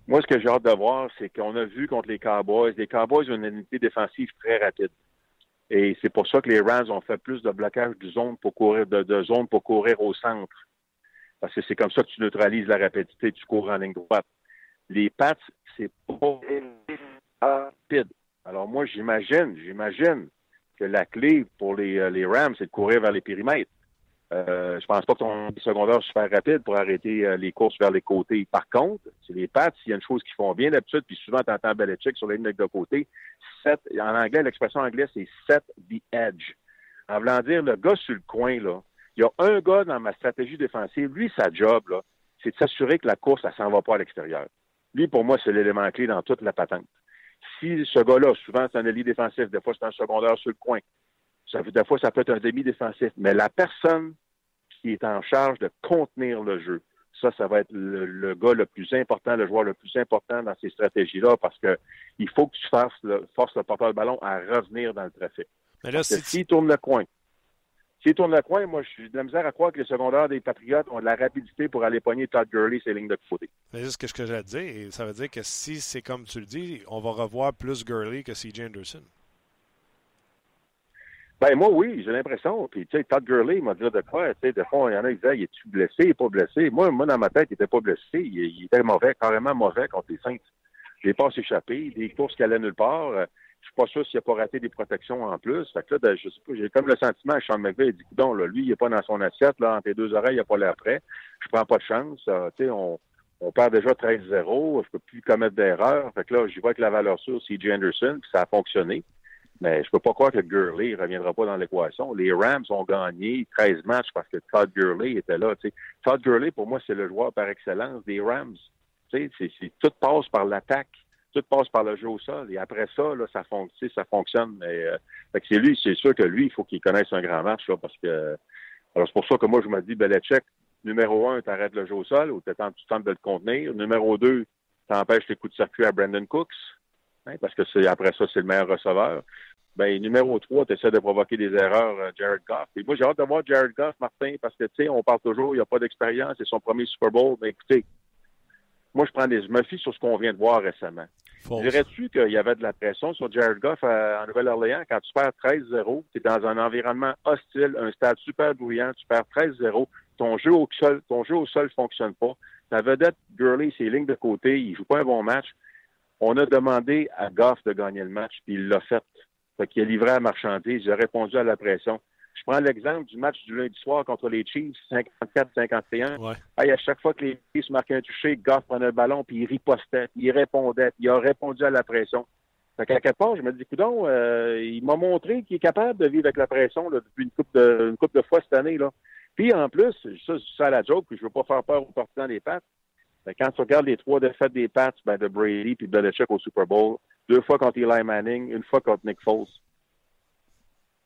Moi, ce que j'ai hâte de voir, c'est qu'on a vu contre les Cowboys, les Cowboys ont une unité défensive très rapide. Et c'est pour ça que les Rams ont fait plus de blocage de zone pour courir, de, zone pour courir au centre. Parce que c'est comme ça que tu neutralises la rapidité, tu cours en ligne droite. Les Pats, c'est pas rapide. Alors moi, j'imagine, j'imagine que la clé pour les, euh, les Rams, c'est de courir vers les périmètres. Euh, je pense pas que ton secondaire super rapide pour arrêter euh, les courses vers les côtés. Par contre, c'est les Pats, il y a une chose qu'ils font bien d'habitude, puis souvent tu entends Belichick sur les lignes de côté, set, en anglais, l'expression anglaise, c'est set the edge. En voulant dire, le gars sur le coin, là, il y a un gars dans ma stratégie défensive, lui, sa job, là, c'est de s'assurer que la course, ça s'en va pas à l'extérieur. Lui, pour moi, c'est l'élément clé dans toute la patente. Si ce gars-là, souvent, c'est un allié défensif, des fois, c'est un secondaire sur le coin, ça, des fois, ça peut être un demi-défensif. Mais la personne qui est en charge de contenir le jeu, ça, ça va être le, gars le plus important, le joueur le plus important dans ces stratégies-là, parce que il faut que tu fasses le, forces le porteur de ballon à revenir dans le trafic. Mais là, s'il tourne le coin, s'il tourne le coin, moi, je suis de la misère à croire que les secondaires des Patriotes ont de la rapidité pour aller pogner Todd Gurley ses lignes de côté. C'est ce que, j'ai à dire. Ça veut dire que si c'est comme tu le dis, on va revoir plus Gurley que CJ Anderson. Ben moi oui, j'ai l'impression. Puis tu sais, Todd Gurley m'a dit de quoi. Tu sais, des fois, il y en a qui disaient, il est-tu blessé, pas blessé? Moi, moi, dans ma tête, il n'était pas blessé. Il, était mauvais, carrément mauvais contre les Saints. Je l'ai pas s'échapper. Des courses qui allaient nulle part. Euh, je suis pas sûr s'il n'a pas raté des protections en plus. Fait que là, ben, je sais pas, j'ai comme le sentiment, Sean McVay, il dit, non, là, lui, il n'est pas dans son assiette, là, entre les deux oreilles, il n'a pas l'air prêt. Je prends pas de chance. Euh, tu sais, on, on perd déjà 13-0. Je peux plus commettre d'erreur. Fait que là, j'y vois que la valeur sûre, c'est J. Anderson, puis ça a fonctionné. Mais je peux pas croire que Gurley ne reviendra pas dans l'équation. Les Rams ont gagné 13 matchs parce que Todd Gurley était là. Todd Gurley, pour moi, c'est le joueur par excellence des Rams. C'est, c'est, tout passe par l'attaque, tout passe par le jeu au sol. Et après ça, là, ça, fonctionne. Mais, euh, c'est lui, c'est sûr que lui, il faut qu'il connaisse un grand match là, parce que. Alors c'est pour ça que moi, je me dis, Belichick, numéro un, tu arrêtes le jeu au sol ou tu tentes de le contenir. Numéro deux, tu empêches les coups de circuit à Brandon Cooks. Hein, parce que c'est après ça, c'est le meilleur receveur. Ben, numéro 3, tu essaies de provoquer des erreurs, euh, Jared Goff. Et moi, j'ai hâte de voir Jared Goff, Martin, parce que, tu sais, on parle toujours, il n'y a pas d'expérience, c'est son premier Super Bowl. Mais écoutez, moi, je prends des, je me fie sur ce qu'on vient de voir récemment. Dirais-tu qu'il y avait de la pression sur Jared Goff euh, en Nouvelle-Orléans quand tu perds 13-0, tu es dans un environnement hostile, un stade super bruyant, tu perds 13-0, ton jeu au sol, ton jeu au sol fonctionne pas. Ta vedette, Gurley, ses lignes de côté, il joue pas un bon match. On a demandé à Goff de gagner le match, puis il l'a fait. Fait qu'il a livré à marchandise, il a répondu à la pression. Je prends l'exemple du match du lundi soir contre les Chiefs, 54-51. Ouais. à chaque fois que les Chiefs marquaient un toucher, Goff prenait le ballon, puis il ripostait, puis il répondait, puis il a répondu à la pression. Fait qu'à quelque part, je me dis, coudon, euh, il m'a montré qu'il est capable de vivre avec la pression là, depuis une coupe de, une coupe de fois cette année. Là. Puis en plus, ça, c'est la joke, puis je veux pas faire peur aux partisans des pattes. Quand tu regardes les trois défaites des Pats, ben, de Brady puis Belichick au Super Bowl, deux fois contre Eli Manning, une fois contre Nick Foles.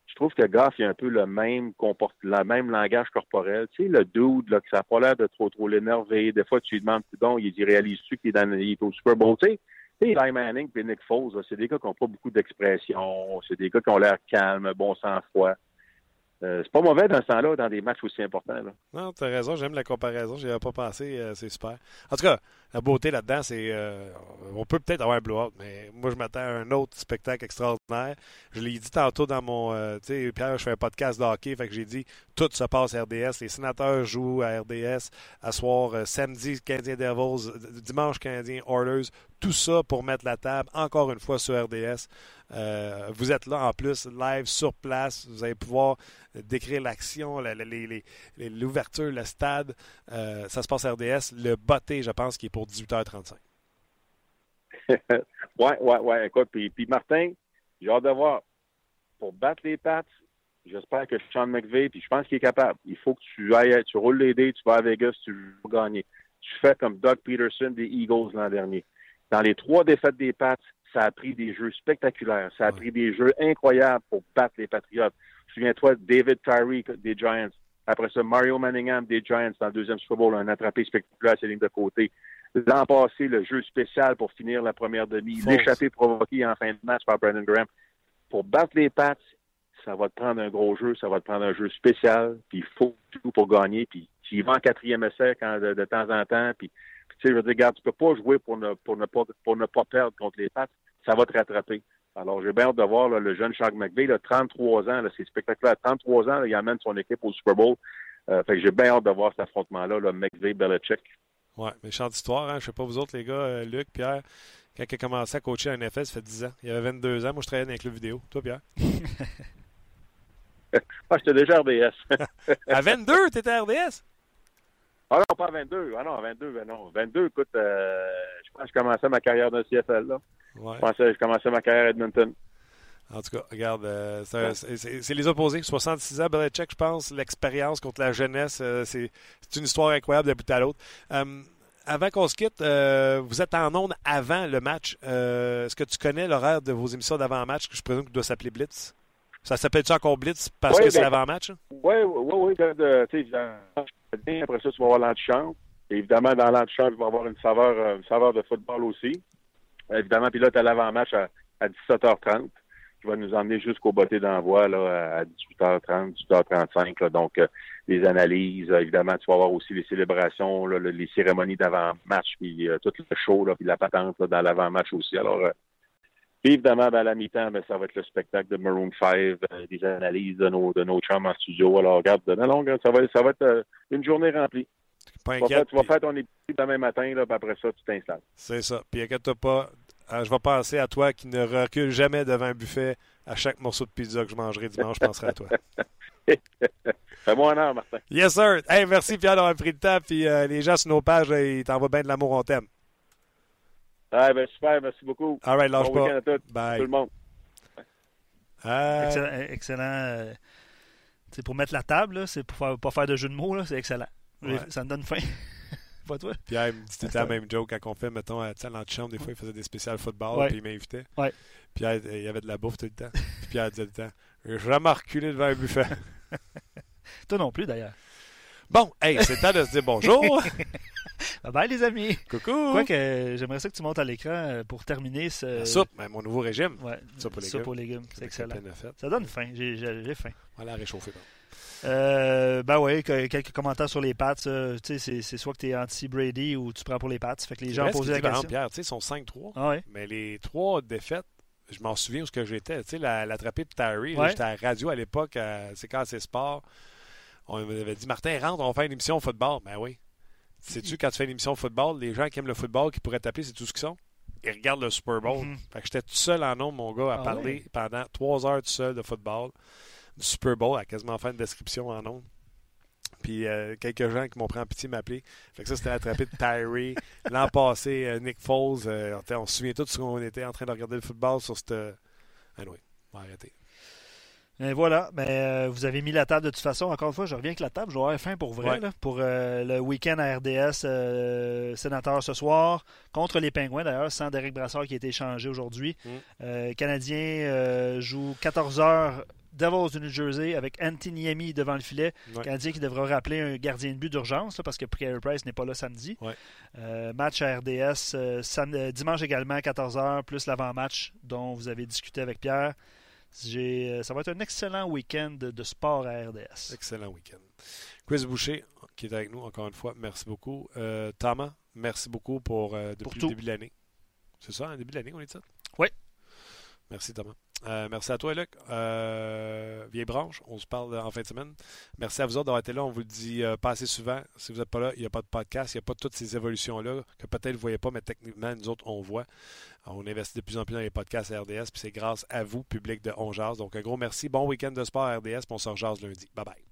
Je trouve que Goff a un peu le même comport le même langage corporel. Tu sais, le dude, là, que ça n'a pas l'air de trop trop l'énerver. Des fois, tu lui demandes, donc, il réalise-tu qu'il est, il est au Super Bowl? Tu sais, Eli Manning et Nick Foles, c'est des gars qui n'ont pas beaucoup d'expression. C'est des gars qui ont l'air calmes, bon sang-froid. Euh, c'est pas mauvais dans ce temps-là, dans des matchs aussi importants. Non, tu as raison, j'aime la comparaison, j'y avais pas pensé, euh, c'est super. En tout cas, la beauté là-dedans, c'est. Euh, on peut peut-être avoir un blowout, mais moi, je m'attends à un autre spectacle extraordinaire. Je l'ai dit tantôt dans mon. tu sais, Pierre, je fais un podcast de hockey, fait que j'ai dit tout se passe à RDS. Les sénateurs jouent à RDS à soir, samedi, Canadien Devils, dimanche, Canadien Oilers. Tout ça pour mettre la table, encore une fois, sur RDS. vous êtes là en plus, live sur place. Vous allez pouvoir décrire l'action, l'ouverture, le stade. Euh, ça se passe à RDS. Le botté, je pense, qui est pour 18h35. ouais, ouais, ouais. Écoute, puis, puis Martin, j'ai hâte de voir. Pour battre les pattes, j'espère que Sean McVay, puis je pense qu'il est capable. Il faut que tu ailles, tu roules les dés, tu vas à Vegas, tu veux gagner. Tu fais comme Doug Peterson des Eagles l'an dernier. Dans les trois défaites des Pats, ça a pris des jeux spectaculaires. Ça a pris des jeux incroyables pour battre les Patriotes. Souviens-toi, David Tyree des Giants. Après ça, Mario Manningham des Giants dans le deuxième Super Bowl, un attrapé spectaculaire à ses lignes de côté. L'an passé, le jeu spécial pour finir la première demi, l'échappée provoquée en fin de match par Brandon Graham. Pour battre les Pats, ça va te prendre un gros jeu, ça va te prendre un jeu spécial, puis il faut tout pour gagner, puis tu y vas en quatrième essai quand, de, de, temps en temps, puis tu sais, je veux dire, regarde, tu peux pas jouer pour ne, pour ne, pas, pour ne pas perdre contre les Pats, ça va te rattraper. Alors, j'ai bien hâte de voir là, le jeune Charles McVay, là, 33 ans, c'est spectaculaire. 33 ans, là, il amène son équipe au Super Bowl. Euh, fait que j'ai bien hâte de voir cet affrontement-là, là, McVay-Belichick. Ouais, méchante histoire, hein? Je sais pas vous autres, les gars, euh, Luc, Pierre, quand il a commencé à coacher à NFL, ça fait 10 ans. Il avait 22 ans. Moi, je travaillais dans les clubs vidéo. Toi, Pierre? ah, j'étais déjà RDS. à 22, t'étais RDS? Ah non, pas à 22. Ah non, à 22, ben non. 22, écoute, euh, je pense que je commençais ma carrière dans le CFL, là. Ouais. Je pensais que je commençais ma carrière à Edmonton. En tout cas, regarde, euh, c'est les opposés. 66 ans, Belichick, je pense, l'expérience contre la jeunesse, euh, c'est une histoire incroyable d'un bout à l'autre. Euh, avant qu'on se quitte, vous êtes en onde avant le match. Est-ce que tu connais l'horaire de vos émissions d'avant-match, que je présume qu'il doit s'appeler Blitz? Ça s'appelle-tu encore Blitz parce que c'est ben, l'avant-match? Oui, oui, oui. Après ça, tu vas avoir l'antichambre. Évidemment, dans l'antichambre, il va y avoir une saveur, une saveur de football aussi. Évidemment, puis là, tu as l'avant-match à, à 17h30 qui va nous emmener jusqu'au botté d'envoi à 18h30, 18h35. Là, donc, euh, les analyses, évidemment, tu vas avoir aussi les célébrations, là, les cérémonies d'avant-match, puis euh, tout le show, là, puis la patente là, dans l'avant-match aussi. Alors, euh, évidemment, ben, à la mi-temps, ben, ça va être le spectacle de Maroon 5, des analyses de nos, de nos chums en studio. Alors, regarde, non, non, ça va, ça va être une journée remplie. Pas tu, vas faire, tu vas faire ton épisode demain matin, là, puis après ça, tu t'installes. C'est ça. Puis inquiète-toi pas, je vais penser à toi qui ne recule jamais devant un buffet. À chaque morceau de pizza que je mangerai dimanche, je penserai à toi. Fais-moi honneur, Martin. Yes, sir. Hey, merci, Pierre, d'avoir pris le temps. Puis euh, les gens sur nos pages, ils t'envoient bien de l'amour, on t'aime. Ah, ben super, merci beaucoup. All right, lâche bon pas. À tout, Bye. tout le monde. Euh... Excellent. excellent euh, pour mettre la table, c'est pour ne pas faire de jeu de mots, c'est excellent. Ouais. Ça me donne faim. pas toi? Pierre il me dit tout le temps la même joke quand on fait, mettons, à l'antichambre, des fois, il faisait des spéciales football, ouais. puis il m'invitait. Ouais. Pierre, il y avait de la bouffe tout le temps. Puis Pierre disait tout le temps Je jamais reculé devant un buffet. toi non plus, d'ailleurs. Bon, hey, c'est temps de se dire bonjour. bye bye, les amis. Coucou. J'aimerais ça que tu montes à l'écran pour terminer ce. La soupe, ben, mon nouveau régime. Ouais, soupe aux légumes. Soupe aux légumes, c'est excellent. Ça donne faim, j'ai faim. Voilà, réchauffer. Bon. Euh, ben oui, quelques commentaires sur les Pats. Euh, c'est soit que tu es anti-Brady ou tu prends pour les Pats. Fait que les gens posent la question. Pierre, ils sont 5-3. Ah ouais. Mais les trois défaites, je m'en souviens où ce que j'étais. Tu sais, l'attrapé de Terry, Ouais. j'étais à la radio à l'époque, c'est quand c'est sport. On m'avait dit, Martin, rentre, on va faire une émission de football. Ben oui. Sais-tu, quand tu fais une émission de football, les gens qui aiment le football, qui pourraient t'appeler, c'est tout ce qu'ils sont. Ils regardent le Super Bowl. Mhm. Fait que j'étais tout seul en nombre, mon gars, à Ah parler pendant trois heures tout seul de football, du Super Bowl, à quasiment faire une description en nombre. Puis euh, quelques gens qui m'ont pris en pitié m'appeler. Fait que ça, c'était l'attrapé de Tyree. L'an passé, euh, Nick Foles. euh, on se souvient tous ce qu'on était en train de regarder le football sur cette. Ah oui, on va arrêter. Et voilà, ben, euh, vous avez mis la table de toute façon. Encore une fois, je reviens avec la table. Je vais avoir faim pour vrai. Ouais. là, pour euh, le week-end à RDS euh, sénateur ce soir. Contre les Pingouins, d'ailleurs, sans Derek Brassard qui a été échangé aujourd'hui. Mm. Canadien joue 14 heures Devils du New Jersey avec Antiniemi devant le filet. Ouais. Canadien qui devra rappeler un gardien de but d'urgence parce que Carey Price n'est pas là samedi. Ouais. Euh, match à RDS euh, dimanche également à 14h, plus l'avant-match dont vous avez discuté avec Pierre. Euh, ça va être un excellent week-end de, sport à RDS. Excellent week-end. Chris Boucher, qui est avec nous encore une fois, merci beaucoup. Euh, Thomas, merci beaucoup pour euh, depuis Pour le début de l'année. C'est ça, un début de l'année qu'on est ça? Oui. Merci Thomas. Euh, merci à toi, Luc. Euh, vieille branche, on se parle en fin de semaine. Merci à vous autres d'avoir été là. On vous le dit euh, pas assez souvent. Si vous n'êtes pas là, il n'y a pas de podcast, il n'y a pas toutes ces évolutions-là que peut-être vous ne voyez pas, mais techniquement, nous autres, on voit. On investit de plus en plus dans les podcasts à RDS, puis c'est grâce à vous, public de On. Donc, un gros merci. Bon week-end de sport à RDS, puis on se rejase lundi. Bye bye.